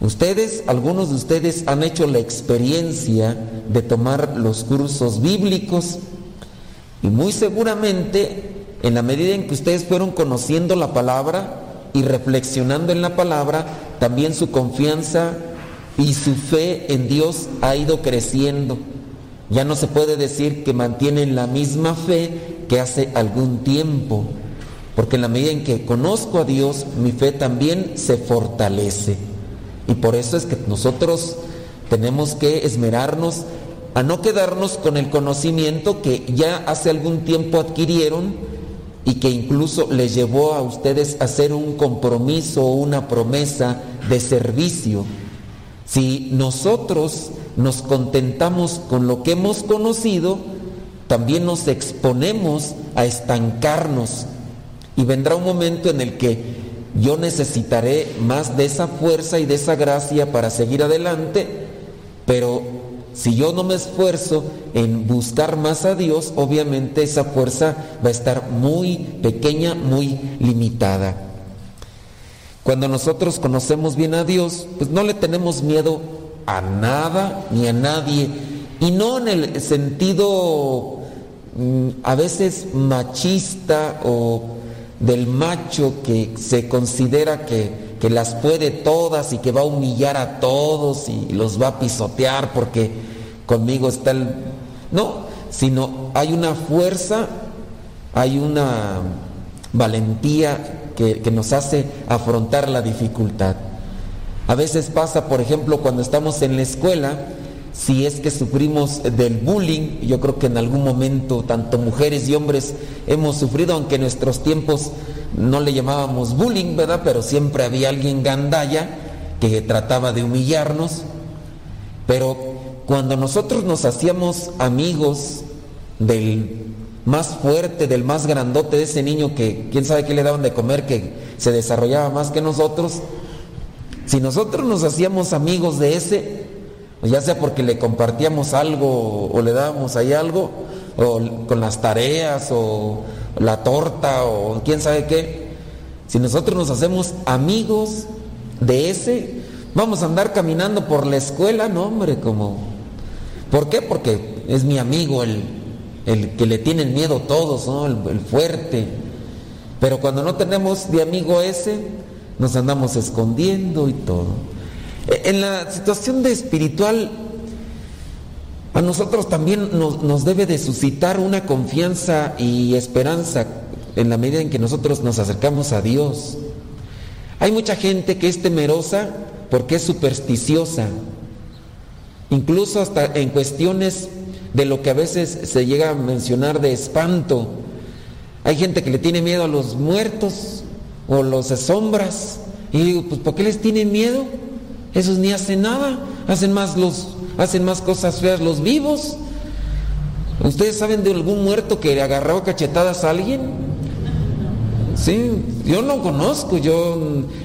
Ustedes, algunos de ustedes han hecho la experiencia de tomar los cursos bíblicos y muy seguramente en la medida en que ustedes fueron conociendo la palabra y reflexionando en la palabra, también su confianza y su fe en Dios ha ido creciendo. Ya no se puede decir que mantienen la misma fe que hace algún tiempo, porque en la medida en que conozco a Dios, mi fe también se fortalece. Y por eso es que nosotros tenemos que esmerarnos a no quedarnos con el conocimiento que ya hace algún tiempo adquirieron y que incluso les llevó a ustedes a hacer un compromiso o una promesa de servicio. Si nosotros nos contentamos con lo que hemos conocido, también nos exponemos a estancarnos. Y vendrá un momento en el que yo necesitaré más de esa fuerza y de esa gracia para seguir adelante, pero si yo no me esfuerzo en buscar más a Dios, obviamente esa fuerza va a estar muy pequeña, muy limitada. Cuando nosotros conocemos bien a Dios, pues no le tenemos miedo a nada ni a nadie. Y no en el sentido mm, a veces machista o del macho que se considera que, que, las puede todas y que va a humillar a todos y los va a pisotear porque conmigo está el... No, sino hay una fuerza, hay una valentía que, nos hace afrontar la dificultad. A veces pasa, por ejemplo, cuando estamos en la escuela, si es que sufrimos del bullying, yo creo que en algún momento tanto mujeres y hombres hemos sufrido, aunque en nuestros tiempos no le llamábamos bullying, ¿verdad? Pero siempre había alguien gandaya que trataba de humillarnos. Pero cuando nosotros nos hacíamos amigos del más fuerte, del más grandote, de ese niño que quién sabe qué le daban de comer, que se desarrollaba más que nosotros, si nosotros nos hacíamos amigos de ese, ya sea porque le compartíamos algo o le dábamos ahí algo, o con las tareas, o la torta, o quién sabe qué, si nosotros nos hacemos amigos de ese, vamos a andar caminando por la escuela, no hombre, como... ¿Por qué? Porque es mi amigo el, el que le tienen miedo todos, ¿no? el, fuerte. Pero cuando no tenemos de amigo ese, nos andamos escondiendo y todo. En la situación de espiritual, a nosotros también nos, debe de suscitar una confianza y esperanza en la medida en que nosotros nos acercamos a Dios. Hay mucha gente que es temerosa porque es supersticiosa, incluso hasta en cuestiones de lo que a veces se llega a mencionar de espanto. Hay gente que le tiene miedo a los muertos o los sombras. Y digo, pues ¿por qué les tienen miedo? Esos ni hacen nada, hacen más los hacen más cosas feas los vivos. ¿Ustedes saben de algún muerto que le agarraba cachetadas a alguien? Sí, yo no conozco, yo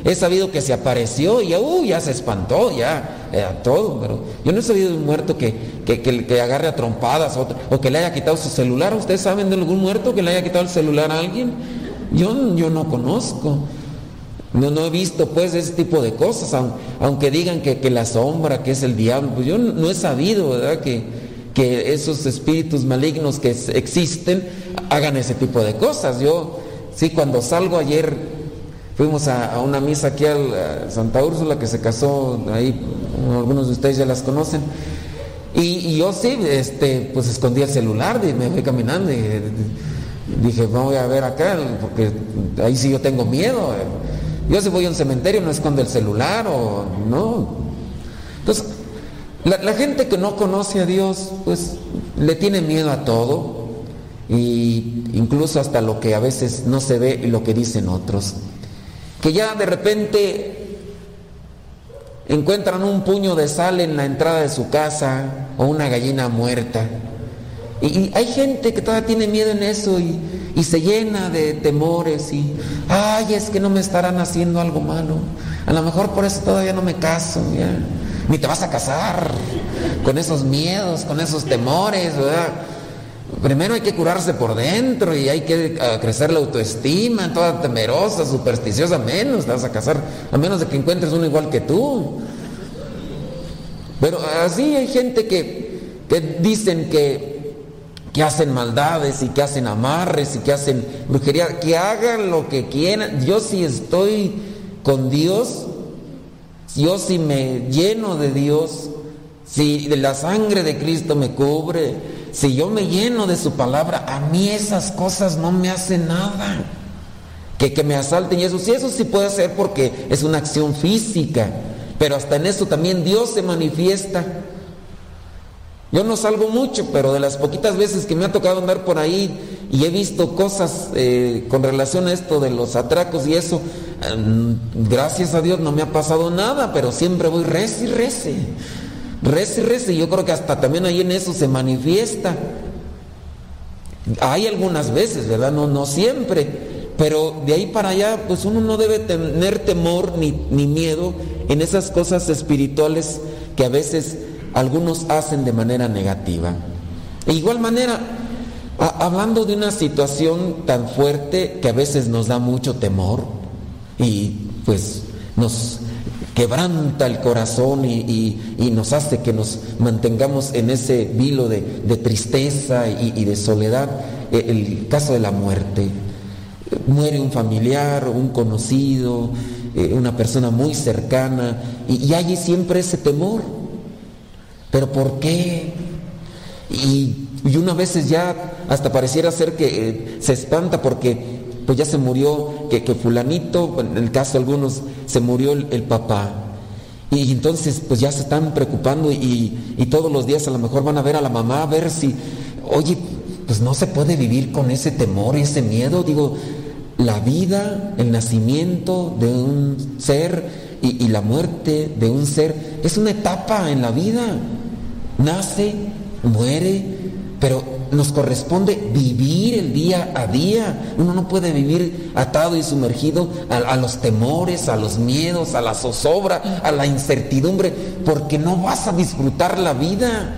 he sabido que se apareció y uh, ya se espantó, ya, eh, todo, pero yo no he sabido de un muerto que, que, agarre a trompadas o, que le haya quitado su celular. ¿Ustedes saben de algún muerto que le haya quitado el celular a alguien? Yo, yo no conozco. No, no he visto pues ese tipo de cosas, aunque digan que, la sombra, que es el diablo, pues yo no, he sabido, ¿verdad? Que, que esos espíritus malignos que existen hagan ese tipo de cosas. Yo Sí, cuando salgo ayer fuimos a, a una misa aquí a Santa Úrsula que se casó ahí, algunos de ustedes ya las conocen. Y, yo sí, este, pues escondí el celular, y me fui caminando y dije, voy a ver acá, porque ahí sí yo tengo miedo. Yo si voy a un cementerio no escondo el celular o no. Entonces, la, gente que no conoce a Dios, pues le tiene miedo a todo y incluso hasta lo que a veces no se ve y lo que dicen otros. Que ya de repente encuentran un puño de sal en la entrada de su casa o una gallina muerta. Y, y hay gente que todavía tiene miedo en eso y, y se llena de temores y, ay, es que no me estarán haciendo algo malo. A lo mejor por eso todavía no me caso, ya. Ni te vas a casar con esos miedos, con esos temores, ¿verdad? Primero hay que curarse por dentro y hay que uh, crecer la autoestima, toda temerosa, supersticiosa, menos te vas a casar, a menos de que encuentres uno igual que tú. Pero así hay gente que, que dicen que, que hacen maldades y que hacen amarres y que hacen brujería, que hagan lo que quieran. Yo si estoy con Dios, yo si me lleno de Dios, si la sangre de Cristo me cubre, si yo me lleno de su palabra, a mí esas cosas no me hacen nada. Que, que me asalten y eso, sí, eso sí puede ser porque es una acción física, pero hasta en eso también Dios se manifiesta. Yo no salgo mucho, pero de las poquitas veces que me ha tocado andar por ahí y he visto cosas eh, con relación a esto de los atracos y eso, eh, gracias a Dios no me ha pasado nada, pero siempre voy rece y rece. Rece y rece, yo creo que hasta también ahí en eso se manifiesta. Hay algunas veces, ¿verdad? No, no siempre. Pero de ahí para allá, pues uno no debe tener temor ni, ni miedo en esas cosas espirituales que a veces algunos hacen de manera negativa. De igual manera, hablando de una situación tan fuerte que a veces nos da mucho temor y pues nos quebranta el corazón y, y, nos hace que nos mantengamos en ese vilo de, de tristeza y, de soledad, el caso de la muerte. Muere un familiar, un conocido, eh, una persona muy cercana, y, y hay siempre ese temor. ¿Pero por qué? Y, y una veces ya hasta pareciera ser que eh, se espanta porque pues ya se murió, que, que, fulanito, en el caso de algunos, se murió el, el papá. Y, entonces pues ya se están preocupando y, y, todos los días a lo mejor van a ver a la mamá a ver si, oye, pues no se puede vivir con ese temor y ese miedo. Digo, la vida, el nacimiento de un ser y, y la muerte de un ser es una etapa en la vida. Nace, muere, pero nos corresponde vivir el día a día. Uno no puede vivir atado y sumergido a, a, los temores, a los miedos, a la zozobra, a la incertidumbre, porque no vas a disfrutar la vida.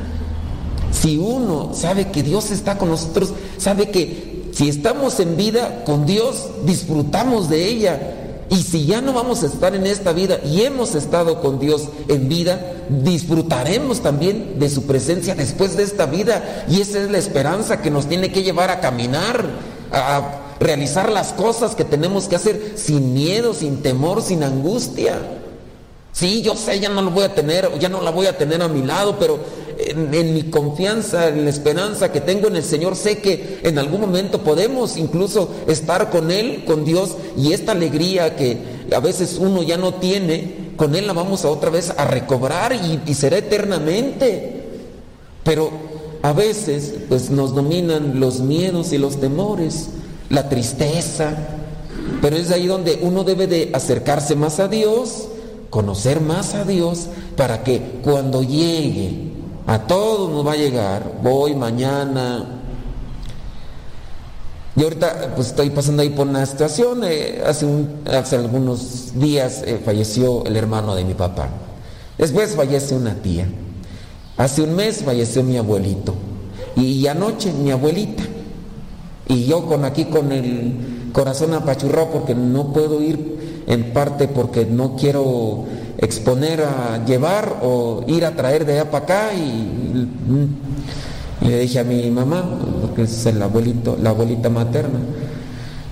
Si uno sabe que Dios está con nosotros, sabe que si estamos en vida con Dios, disfrutamos de ella. Y si ya no vamos a estar en esta vida y hemos estado con Dios en vida, disfrutaremos también de su presencia después de esta vida. Y esa es la esperanza que nos tiene que llevar a caminar, a realizar las cosas que tenemos que hacer sin miedo, sin temor, sin angustia. Sí, yo sé, ya no lo voy a tener, ya no la voy a tener a mi lado, pero en, mi confianza, en la esperanza que tengo en el Señor, sé que en algún momento podemos incluso estar con Él, con Dios, y esta alegría que a veces uno ya no tiene, con Él la vamos a otra vez a recobrar y, y será eternamente. Pero a veces pues nos dominan los miedos y los temores, la tristeza, pero es ahí donde uno debe de acercarse más a Dios, conocer más a Dios, para que cuando llegue a todos nos va a llegar, voy mañana. Y ahorita pues estoy pasando ahí por una situación, eh, hace, un, hace, algunos días eh, falleció el hermano de mi papá. Después fallece una tía. Hace un mes falleció mi abuelito. Y, y anoche mi abuelita. Y yo con aquí con el corazón apachurrado porque no puedo ir en parte porque no quiero exponer a llevar o ir a traer de allá para acá y, le dije a mi mamá, porque es el abuelito, la abuelita materna,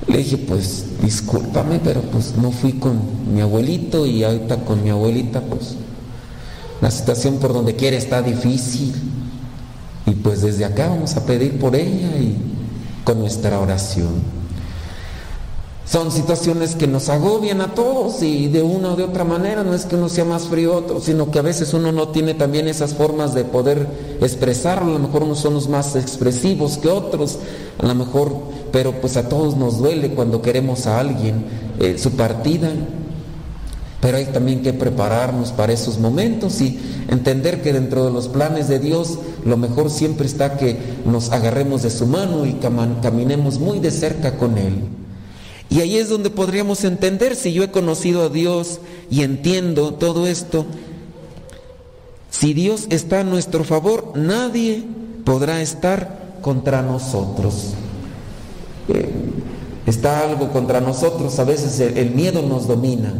Le dije, pues discúlpame, pero pues no fui con mi abuelito y ahorita con mi abuelita, pues la situación por donde quiera está difícil. Y pues desde acá vamos a pedir por ella y con nuestra oración. Son situaciones que nos agobian a todos y de una o de otra manera, no es que uno sea más frío otro, sino que a veces uno no tiene también esas formas de poder expresarlo, a lo mejor unos son los más expresivos que otros, a lo mejor, pero pues a todos nos duele cuando queremos a alguien eh, su partida, pero hay también que prepararnos para esos momentos y entender que dentro de los planes de Dios lo mejor siempre está que nos agarremos de su mano y caminemos muy de cerca con Él. Y ahí es donde podríamos entender si yo he conocido a Dios y entiendo todo esto. Si Dios está a nuestro favor, nadie podrá estar contra nosotros. Está algo contra nosotros, a veces el, miedo nos domina,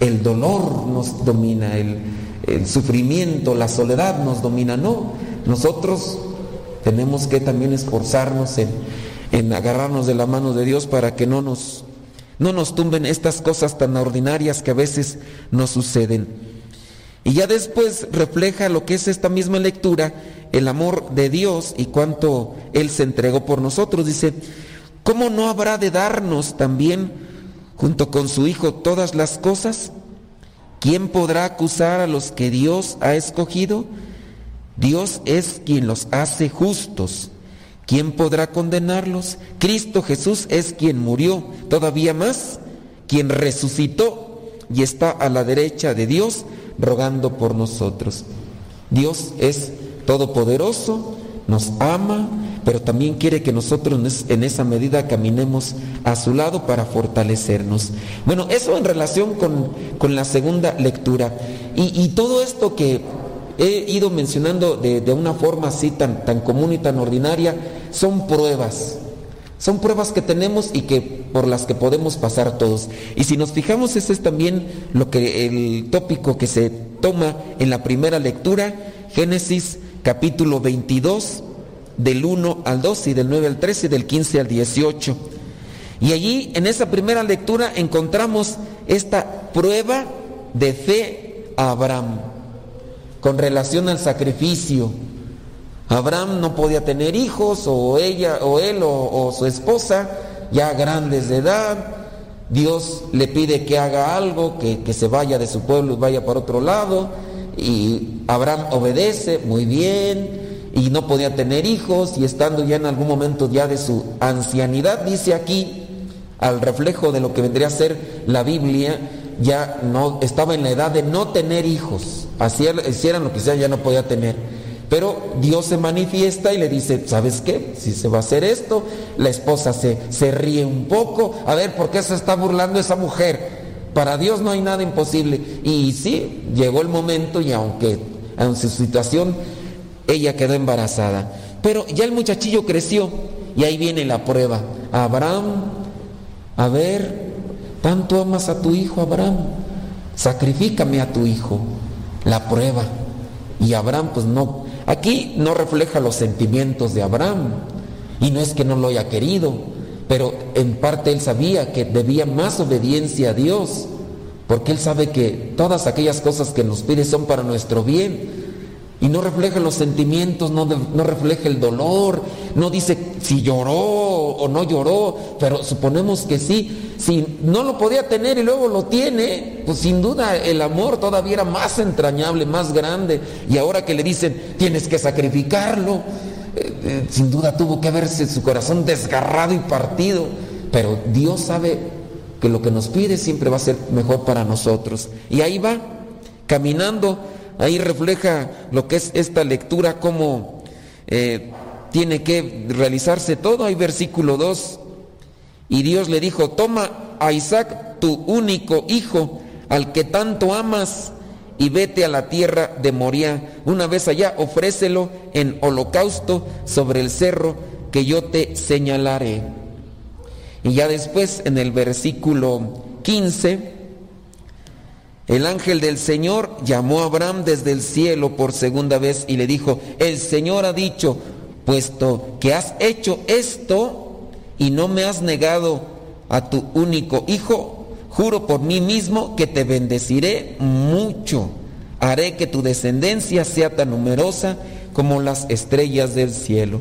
el dolor nos domina, el, sufrimiento, la soledad nos domina. No, nosotros tenemos que también esforzarnos en en agarrarnos de la mano de Dios para que no nos, no nos tumben estas cosas tan ordinarias que a veces nos suceden. Y ya después refleja lo que es esta misma lectura, el amor de Dios y cuánto Él se entregó por nosotros. Dice, ¿cómo no habrá de darnos también, junto con su Hijo, todas las cosas? ¿Quién podrá acusar a los que Dios ha escogido? Dios es quien los hace justos. ¿Quién podrá condenarlos? Cristo Jesús es quien murió, todavía más, quien resucitó y está a la derecha de Dios rogando por nosotros. Dios es todopoderoso, nos ama, pero también quiere que nosotros en esa medida caminemos a su lado para fortalecernos. Bueno, eso en relación con, la segunda lectura. Y, y todo esto que he ido mencionando de, una forma así tan, tan común y tan ordinaria, son pruebas. Son pruebas que tenemos y que por las que podemos pasar todos. Y si nos fijamos, ese es también lo que el tópico que se toma en la primera lectura, Génesis capítulo 22, del 1 al 2 y del 9 al 13 y del 15 al 18. Y allí en esa primera lectura encontramos esta prueba de fe a Abraham con relación al sacrificio. Abraham no podía tener hijos, o ella, o él, o, su esposa, ya grandes de edad. Dios le pide que haga algo, que, que se vaya de su pueblo y vaya para otro lado. Y Abraham obedece, muy bien, y no podía tener hijos, y estando ya en algún momento ya de su ancianidad, dice aquí, al reflejo de lo que vendría a ser la Biblia, ya no estaba en la edad de no tener hijos. Así hicieran lo que sea, ya no podía tener. Pero Dios se manifiesta y le dice, ¿sabes qué? Si se va a hacer esto, la esposa se, se ríe un poco. A ver, ¿por qué se está burlando esa mujer? Para Dios no hay nada imposible. Y sí, llegó el momento y aunque en su situación ella quedó embarazada. Pero ya el muchachillo creció y ahí viene la prueba. Abraham, a ver, tanto amas a tu hijo Abraham, sacrifícame a tu hijo. La prueba. Y Abraham pues no, aquí no refleja los sentimientos de Abraham. Y no es que no lo haya querido, pero en parte él sabía que debía más obediencia a Dios, porque él sabe que todas aquellas cosas que nos pide son para nuestro bien y no refleja los sentimientos, no, refleja el dolor, no dice si lloró o no lloró, pero suponemos que sí. Si no lo podía tener y luego lo tiene, pues sin duda el amor todavía era más entrañable, más grande. Y ahora que le dicen, tienes que sacrificarlo, eh, eh, sin duda tuvo que verse su corazón desgarrado y partido. Pero Dios sabe que lo que nos pide siempre va a ser mejor para nosotros. Y ahí va, caminando Ahí refleja lo que es esta lectura, cómo eh, tiene que realizarse todo. Hay versículo 2. Y Dios le dijo, toma a Isaac, tu único hijo, al que tanto amas, y vete a la tierra de Moría. Una vez allá, ofrécelo en holocausto sobre el cerro que yo te señalaré. Y ya después, en el versículo 15, el ángel del Señor llamó a Abraham desde el cielo por segunda vez y le dijo, el Señor ha dicho, puesto que has hecho esto y no me has negado a tu único hijo, juro por mí mismo que te bendeciré mucho. Haré que tu descendencia sea tan numerosa como las estrellas del cielo.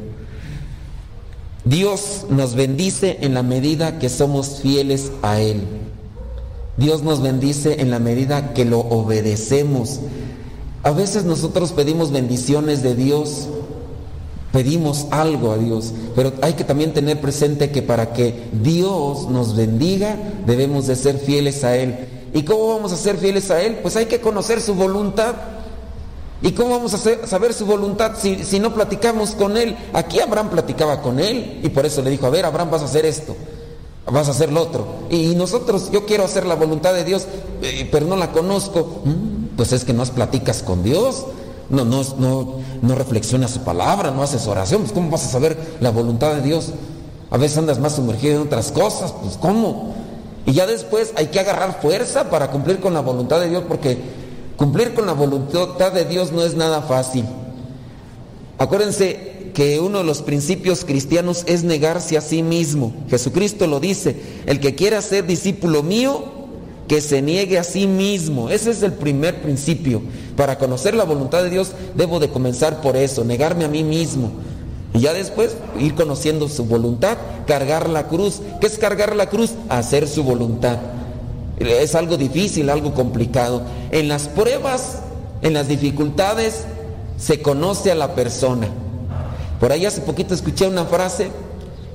Dios nos bendice en la medida que somos fieles a Él. Dios nos bendice en la medida que lo obedecemos. A veces nosotros pedimos bendiciones de Dios, pedimos algo a Dios, pero hay que también tener presente que para que Dios nos bendiga debemos de ser fieles a Él. ¿Y cómo vamos a ser fieles a Él? Pues hay que conocer su voluntad. ¿Y cómo vamos a saber su voluntad si, si, no platicamos con Él? Aquí Abraham platicaba con Él y por eso le dijo, a ver, Abraham, vas a hacer esto, vas a hacer lo otro. Y nosotros, yo quiero hacer la voluntad de Dios, eh, pero no la conozco. Mm, pues es que no platicas con Dios, no, no, no, no reflexionas su palabra, no haces oración, pues ¿cómo vas a saber la voluntad de Dios? A veces andas más sumergido en otras cosas, pues ¿cómo? Y ya después hay que agarrar fuerza para cumplir con la voluntad de Dios, porque cumplir con la voluntad de Dios no es nada fácil. Acuérdense que uno de los principios cristianos es negarse a sí mismo. Jesucristo lo dice, el que quiera ser discípulo mío, que se niegue a sí mismo. Ese es el primer principio. Para conocer la voluntad de Dios debo de comenzar por eso, negarme a mí mismo. Y ya después ir conociendo su voluntad, cargar la cruz. ¿Qué es cargar la cruz? Hacer su voluntad. Es algo difícil, algo complicado. En las pruebas, en las dificultades, se conoce a la persona. Por ahí hace poquito escuché una frase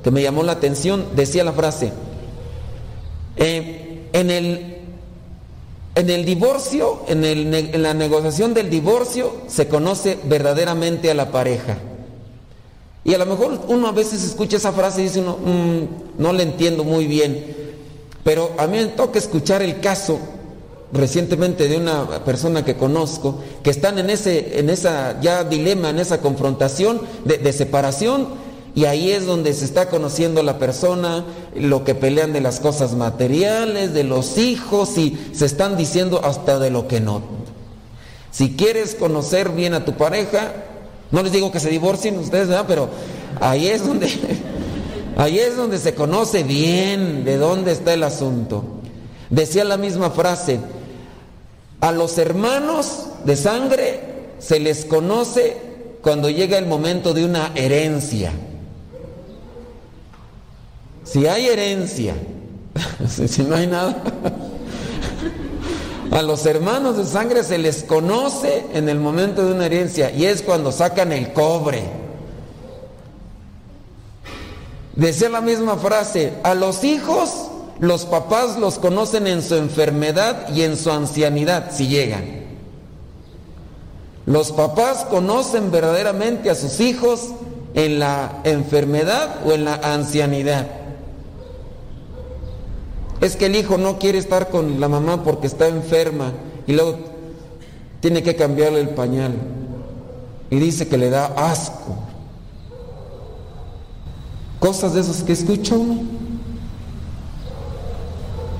que me llamó la atención. Decía la frase, eh, en, el, en el divorcio, en, la negociación del divorcio, se conoce verdaderamente a la pareja. Y a lo mejor uno a veces escucha esa frase y dice uno, mmm, no le entiendo muy bien. Pero a mí me toca escuchar el caso recientemente de una persona que conozco que están en ese en esa ya dilema, en esa confrontación de, separación y ahí es donde se está conociendo la persona, lo que pelean de las cosas materiales, de los hijos y se están diciendo hasta de lo que no. Si quieres conocer bien a tu pareja, no les digo que se divorcien ustedes, ¿verdad? Pero ahí es donde ahí es donde se conoce bien de dónde está el asunto. Decía la misma frase, a los hermanos de sangre se les conoce cuando llega el momento de una herencia. Si hay herencia, si no hay nada, a los hermanos de sangre se les conoce en el momento de una herencia y es cuando sacan el cobre. Decía la misma frase, a los hijos los papás los conocen en su enfermedad y en su ancianidad, si llegan. Los papás conocen verdaderamente a sus hijos en la enfermedad o en la ancianidad. Es que el hijo no quiere estar con la mamá porque está enferma y luego tiene que cambiarle el pañal. Y dice que le da asco. Cosas de esas que escucha uno.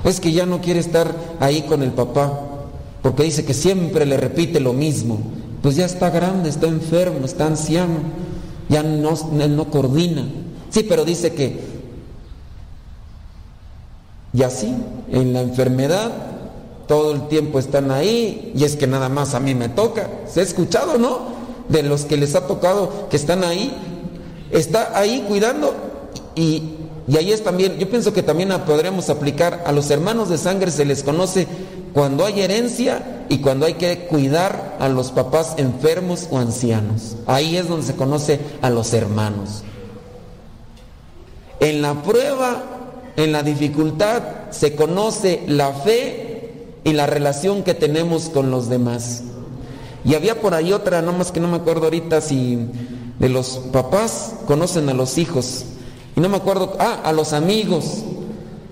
Es que ya no quiere estar ahí con el papá, porque dice que siempre le repite lo mismo. Pues ya está grande, está enfermo, está anciano, ya no, no coordina. Sí, pero dice que, y así, en la enfermedad, todo el tiempo están ahí, y es que nada más a mí me toca. ¿Se ha escuchado, no? De los que les ha tocado que están ahí, está ahí cuidando y y ahí es también, yo pienso que también podremos aplicar a los hermanos de sangre, se les conoce cuando hay herencia y cuando hay que cuidar a los papás enfermos o ancianos. Ahí es donde se conoce a los hermanos. En la prueba, en la dificultad, se conoce la fe y la relación que tenemos con los demás. Y había por ahí otra, nomás que no me acuerdo ahorita si de los papás conocen a los hijos. Y no me acuerdo, ah, a los amigos.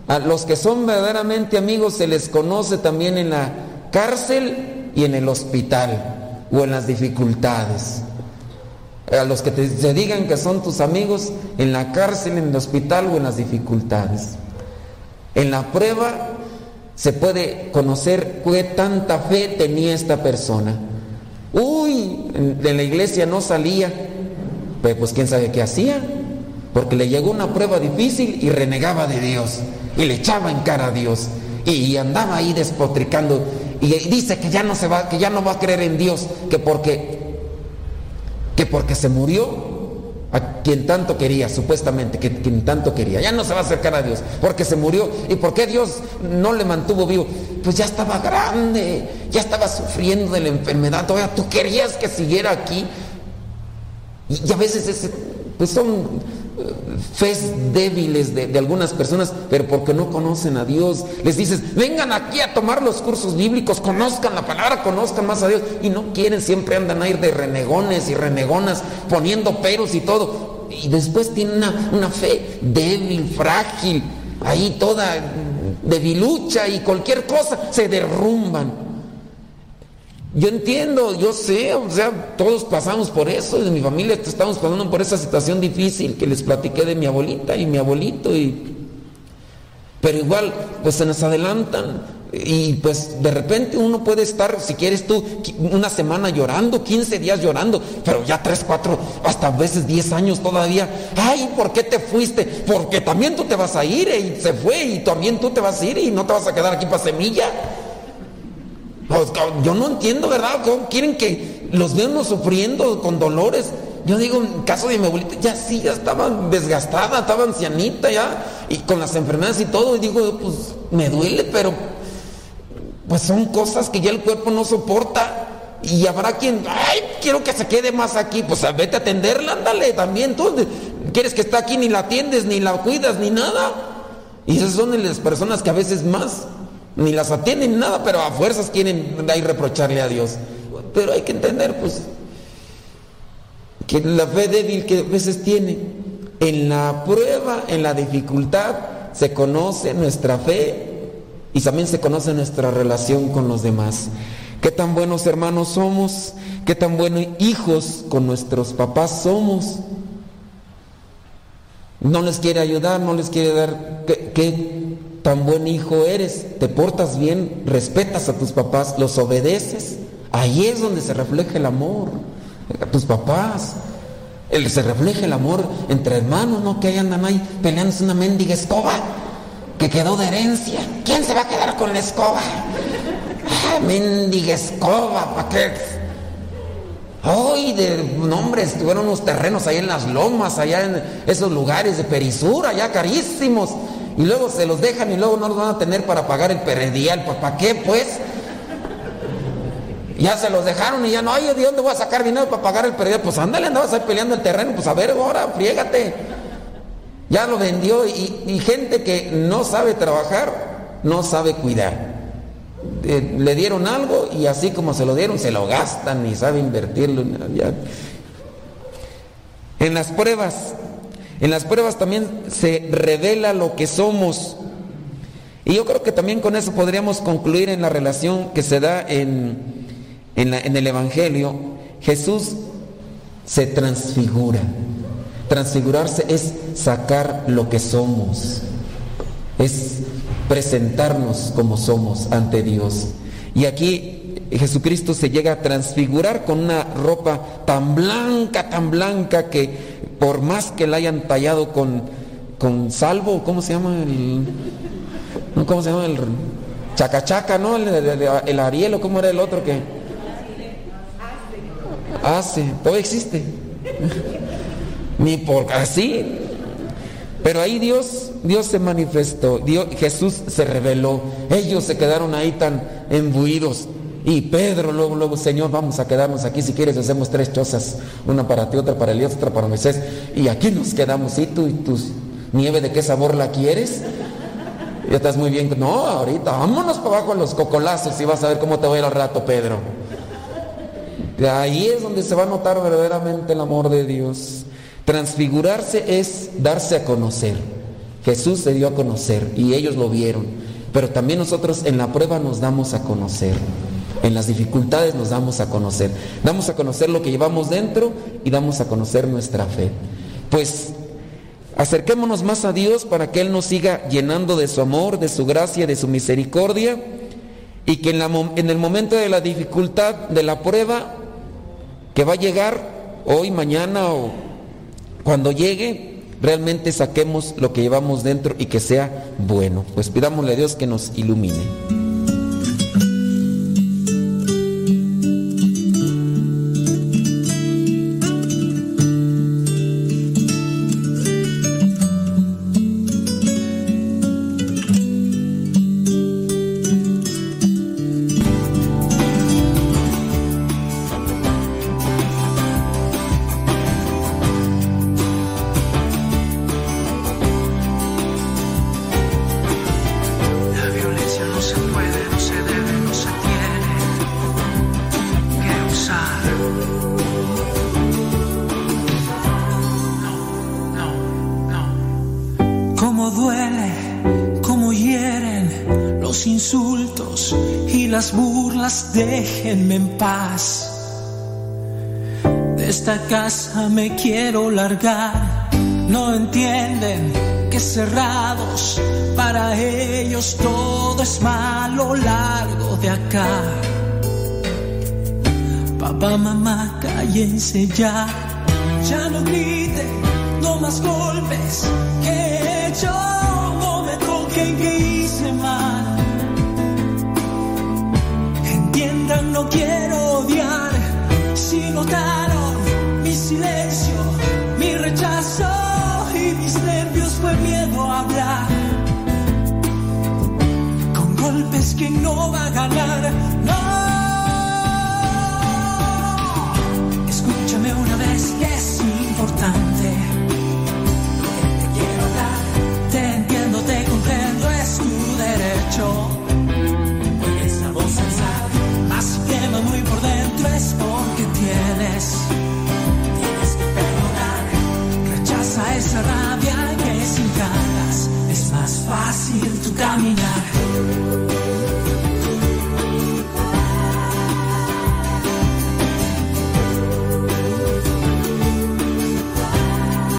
A los que son verdaderamente amigos se les conoce también en la cárcel y en el hospital o en las dificultades. A los que te, digan que son tus amigos en la cárcel, en el hospital o en las dificultades. En la prueba se puede conocer qué tanta fe tenía esta persona. Uy, de la iglesia no salía, pues, pues quién sabe qué hacía. Porque le llegó una prueba difícil y renegaba de Dios. Y le echaba en cara a Dios. Y andaba ahí despotricando. Y dice que ya no se va, que ya no va a creer en Dios, que porque que porque se murió a quien tanto quería, supuestamente, que quien tanto quería. Ya no se va a acercar a Dios, porque se murió. ¿Y por qué Dios no le mantuvo vivo? Pues ya estaba grande, ya estaba sufriendo de la enfermedad. Todavía tú querías que siguiera aquí. Y, a veces pues son fes débiles de, algunas personas, pero porque no conocen a Dios. Les dices, vengan aquí a tomar los cursos bíblicos, conozcan la palabra, conozcan más a Dios. Y no quieren, siempre andan a ir de renegones y renegonas, poniendo peros y todo. Y después tienen una, una fe débil, frágil, ahí toda debilucha y cualquier cosa, se derrumban. Yo entiendo, yo sé, o sea, todos pasamos por eso, de mi familia estamos pasando por esa situación difícil que les platiqué de mi abuelita y mi abuelito, y... pero igual, pues se nos adelantan. Y pues de repente uno puede estar, si quieres tú, una semana llorando, 15 días llorando, pero ya 3, 4, hasta a veces 10 años todavía. Ay, ¿por qué te fuiste? Porque también tú te vas a ir y se fue y también tú te vas a ir y no te vas a quedar aquí para semilla. Pues, yo no entiendo, ¿verdad? ¿Cómo quieren que los veamos sufriendo con dolores? Yo digo, en caso de mi abuelita, ya sí, ya estaba desgastada, estaba ancianita ya, y con las enfermedades y todo, y digo, pues me duele, pero pues son cosas que ya el cuerpo no soporta. Y habrá quien, ay, quiero que se quede más aquí, pues vete a atenderla, ándale también, tú quieres que esté aquí, ni la atiendes, ni la cuidas, ni nada. Y esas son las personas que a veces más ni las atienden nada, pero a fuerzas quieren ahí reprocharle a Dios. Pero hay que entender, pues, que la fe débil que a veces tiene, en la prueba, en la dificultad, se conoce nuestra fe y también se conoce nuestra relación con los demás. Qué tan buenos hermanos somos, qué tan buenos hijos con nuestros papás somos. No les quiere ayudar, no les quiere dar. ¿Qué, tan buen hijo eres, te portas bien, respetas a tus papás, los obedeces. Ahí es donde se refleja el amor a tus papás. El, se refleja el amor entre hermanos, no que ahí andan ahí peleándose una mendiga escoba que quedó de herencia. ¿Quién se va a quedar con la escoba? Ah, mendiga escoba, ¿para qué? Hoy de nombres tuvieron unos terrenos ahí en las lomas, allá en esos lugares de perisura, allá carísimos y luego se los dejan y luego no los van a tener para pagar el peredial. ¿Para qué, pues? Ya se los dejaron y ya no, ay, ¿de dónde voy a sacar dinero para pagar el peredial? Pues ándale, andabas ahí peleando el terreno, pues a ver, ahora, friégate. Ya lo vendió y, gente que no sabe trabajar, no sabe cuidar. Eh, le dieron algo y así como se lo dieron, se lo gastan y sabe invertirlo. En las pruebas en las pruebas también se revela lo que somos. Y yo creo que también con eso podríamos concluir en la relación que se da en, en, el Evangelio. Jesús se transfigura. Transfigurarse es sacar lo que somos. Es presentarnos como somos ante Dios. Y aquí Jesucristo se llega a transfigurar con una ropa tan blanca, tan blanca que por más que la hayan tallado con, con salvo, ¿cómo se llama el. ¿Cómo se llama el. Chacachaca, ¿no? El, el, Ariel o cómo era el otro que. Hace, todavía existe. Ni por así. Pero ahí Dios, Dios se manifestó, Dios, Jesús se reveló. Ellos se quedaron ahí tan embuidos y Pedro, luego, luego, Señor, vamos a quedarnos aquí. Si quieres, hacemos tres chozas: una para ti, otra para Elías, otra para Moisés. Y aquí nos quedamos. ¿Y tú y tus nieve de qué sabor la quieres? Ya estás muy bien. No, ahorita, vámonos para abajo a los cocolazos y vas a ver cómo te va a ir al rato, Pedro. De ahí es donde se va a notar verdaderamente el amor de Dios. Transfigurarse es darse a conocer. Jesús se dio a conocer y ellos lo vieron. Pero también nosotros en la prueba nos damos a conocer. En las dificultades nos damos a conocer. Damos a conocer lo que llevamos dentro y damos a conocer nuestra fe. Pues acerquémonos más a Dios para que Él nos siga llenando de su amor, de su gracia, de su misericordia y que en, el momento de la dificultad, de la prueba, que va a llegar hoy, mañana o cuando llegue, realmente saquemos lo que llevamos dentro y que sea bueno. Pues pidámosle a Dios que nos ilumine. Esta casa me quiero largar, no entienden que cerrados para ellos todo es malo largo de acá. Papá, mamá, cállense ya, ya no griten, no más golpes que he no me toquen que hice mal. Entiendan, no quiero odiar, si notaron que no va a ganar, no. Escúchame una vez que es importante. Te quiero dar, te entiendo, te comprendo, es tu derecho. Porque esa voz alzada, más quema muy por dentro, es porque tienes, tienes que perdonar. Rechaza esa rabia que sin ganas es más fácil tu caminar.